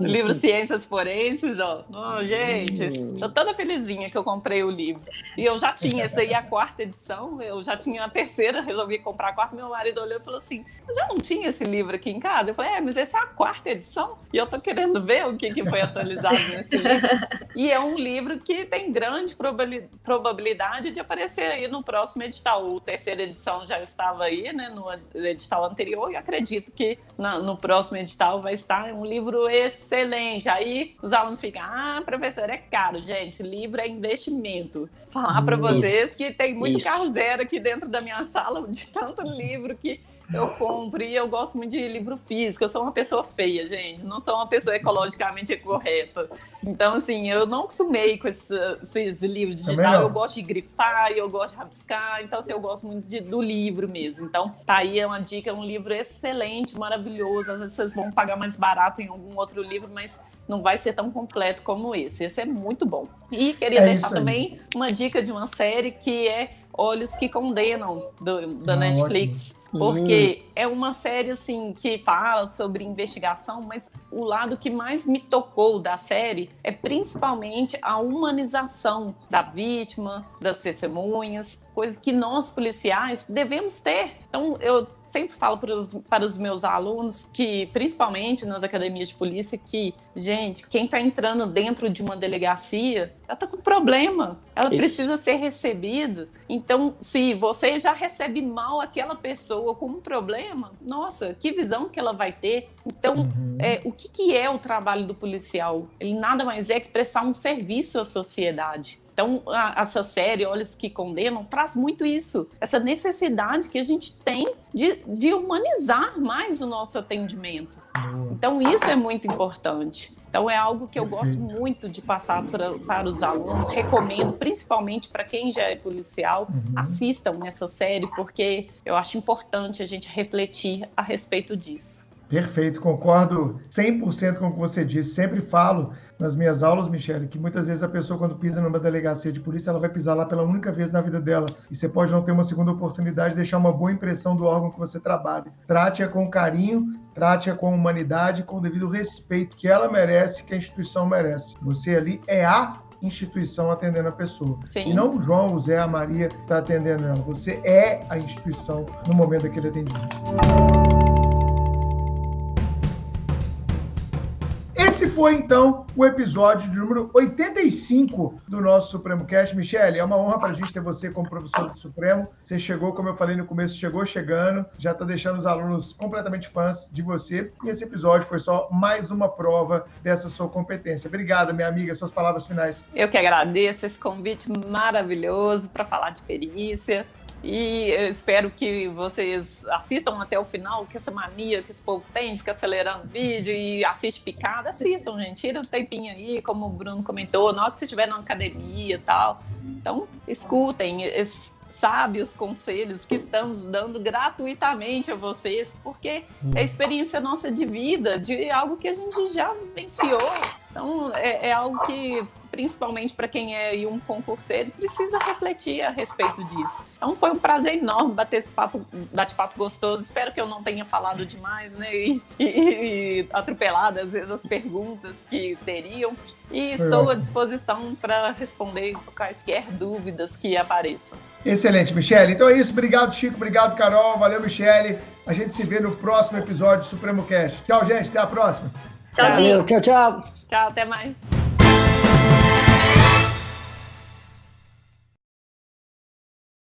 S4: Livro Ciências Forenses, ó. Oh, gente, tô toda felizinha que eu comprei o livro. E eu já tinha essa aí, a quarta edição, eu já tinha a terceira, resolvi comprar a quarta. Meu marido olhou e falou assim: eu já não tinha esse livro aqui em casa? Eu falei: é, mas essa é a quarta edição e eu tô querendo ver o que, que foi atualizado nesse livro. E é um livro que tem grande probabilidade de aparecer aí no próximo edital. O terceira edição já estava aí, né, no edital anterior, e acredito que no próximo edital vai estar um livro excelente. Aí os alunos ficam, ah, professor, é caro. Gente, livro é investimento. Falar para vocês que tem muito Isso. carro zero aqui dentro da minha sala de tanto livro que eu compro e eu gosto muito de livro físico. Eu sou uma pessoa feia, gente. Não sou uma pessoa ecologicamente correta. Então, assim, eu não acostumei com esses, esses livros digitais. Eu gosto de grifar, eu gosto de rabiscar. Então, assim, eu gosto muito de, do livro mesmo. Então, tá aí é uma dica, é um livro excelente, maravilhoso. Às vezes vocês vão pagar mais barato em algum outro livro, mas não vai ser tão completo como esse. Esse é muito bom. E queria é deixar também uma dica de uma série que é Olhos que Condenam, do, da Netflix. Ótimo. Porque hum. é uma série, assim, que fala sobre investigação, mas o lado que mais me tocou da série é principalmente a humanização da vítima, das testemunhas, coisa que nós policiais devemos ter. Então, eu sempre falo para os, para os meus alunos que, principalmente nas academias de polícia, que, gente, quem está entrando dentro de uma delegacia, ela está com problema, ela Isso. precisa ser recebida. Então, se você já recebe mal aquela pessoa com um problema, nossa, que visão que ela vai ter. Então, uhum. é, o que, que é o trabalho do policial? Ele nada mais é que prestar um serviço à sociedade. Então, a, essa série, Olhos que Condenam, traz muito isso, essa necessidade que a gente tem de, de humanizar mais o nosso atendimento. Então, isso é muito importante. Então, é algo que eu gosto muito de passar pra, para os alunos. Recomendo, principalmente para quem já é policial, uhum. assistam essa série, porque eu acho importante a gente refletir a respeito disso.
S1: Perfeito, concordo 100% com o que você disse. Sempre falo nas minhas aulas, Michele, que muitas vezes a pessoa, quando pisa numa delegacia de polícia, ela vai pisar lá pela única vez na vida dela. E você pode não ter uma segunda oportunidade de deixar uma boa impressão do órgão que você trabalha. Trate-a com carinho, trate-a com humanidade, com o devido respeito que ela merece, que a instituição merece. Você ali é a instituição atendendo a pessoa. Sim. E não o João, o Zé, a Maria está atendendo ela. Você é a instituição no momento daquele atendimento. Esse foi então o episódio de número 85 do nosso Supremo Cast. Michele, é uma honra para a gente ter você como professor do Supremo. Você chegou, como eu falei no começo, chegou chegando, já está deixando os alunos completamente fãs de você. E esse episódio foi só mais uma prova dessa sua competência. Obrigada, minha amiga. Suas palavras finais.
S4: Eu que agradeço esse convite maravilhoso para falar de perícia. E eu espero que vocês assistam até o final, que essa mania que esse povo tem de ficar acelerando vídeo e assiste picada, assistam, gente. Tira um tempinho aí, como o Bruno comentou, na hora que você estiver na academia e tal. Então, escutem esses sábios conselhos que estamos dando gratuitamente a vocês, porque é experiência nossa de vida, de algo que a gente já vivenciou. Então, é, é algo que principalmente para quem é um concurseiro, precisa refletir a respeito disso. Então foi um prazer enorme bater esse papo, bate-papo gostoso. Espero que eu não tenha falado demais, né? E, e, e atropelado às vezes as perguntas que teriam. E estou à disposição para responder quaisquer dúvidas que apareçam.
S1: Excelente, Michele. Então é isso. Obrigado, Chico. Obrigado, Carol. Valeu, Michele. A gente se vê no próximo episódio do Supremo Cast. Tchau, gente. Até a próxima.
S2: Tchau, tchau, tchau.
S4: Tchau, até mais.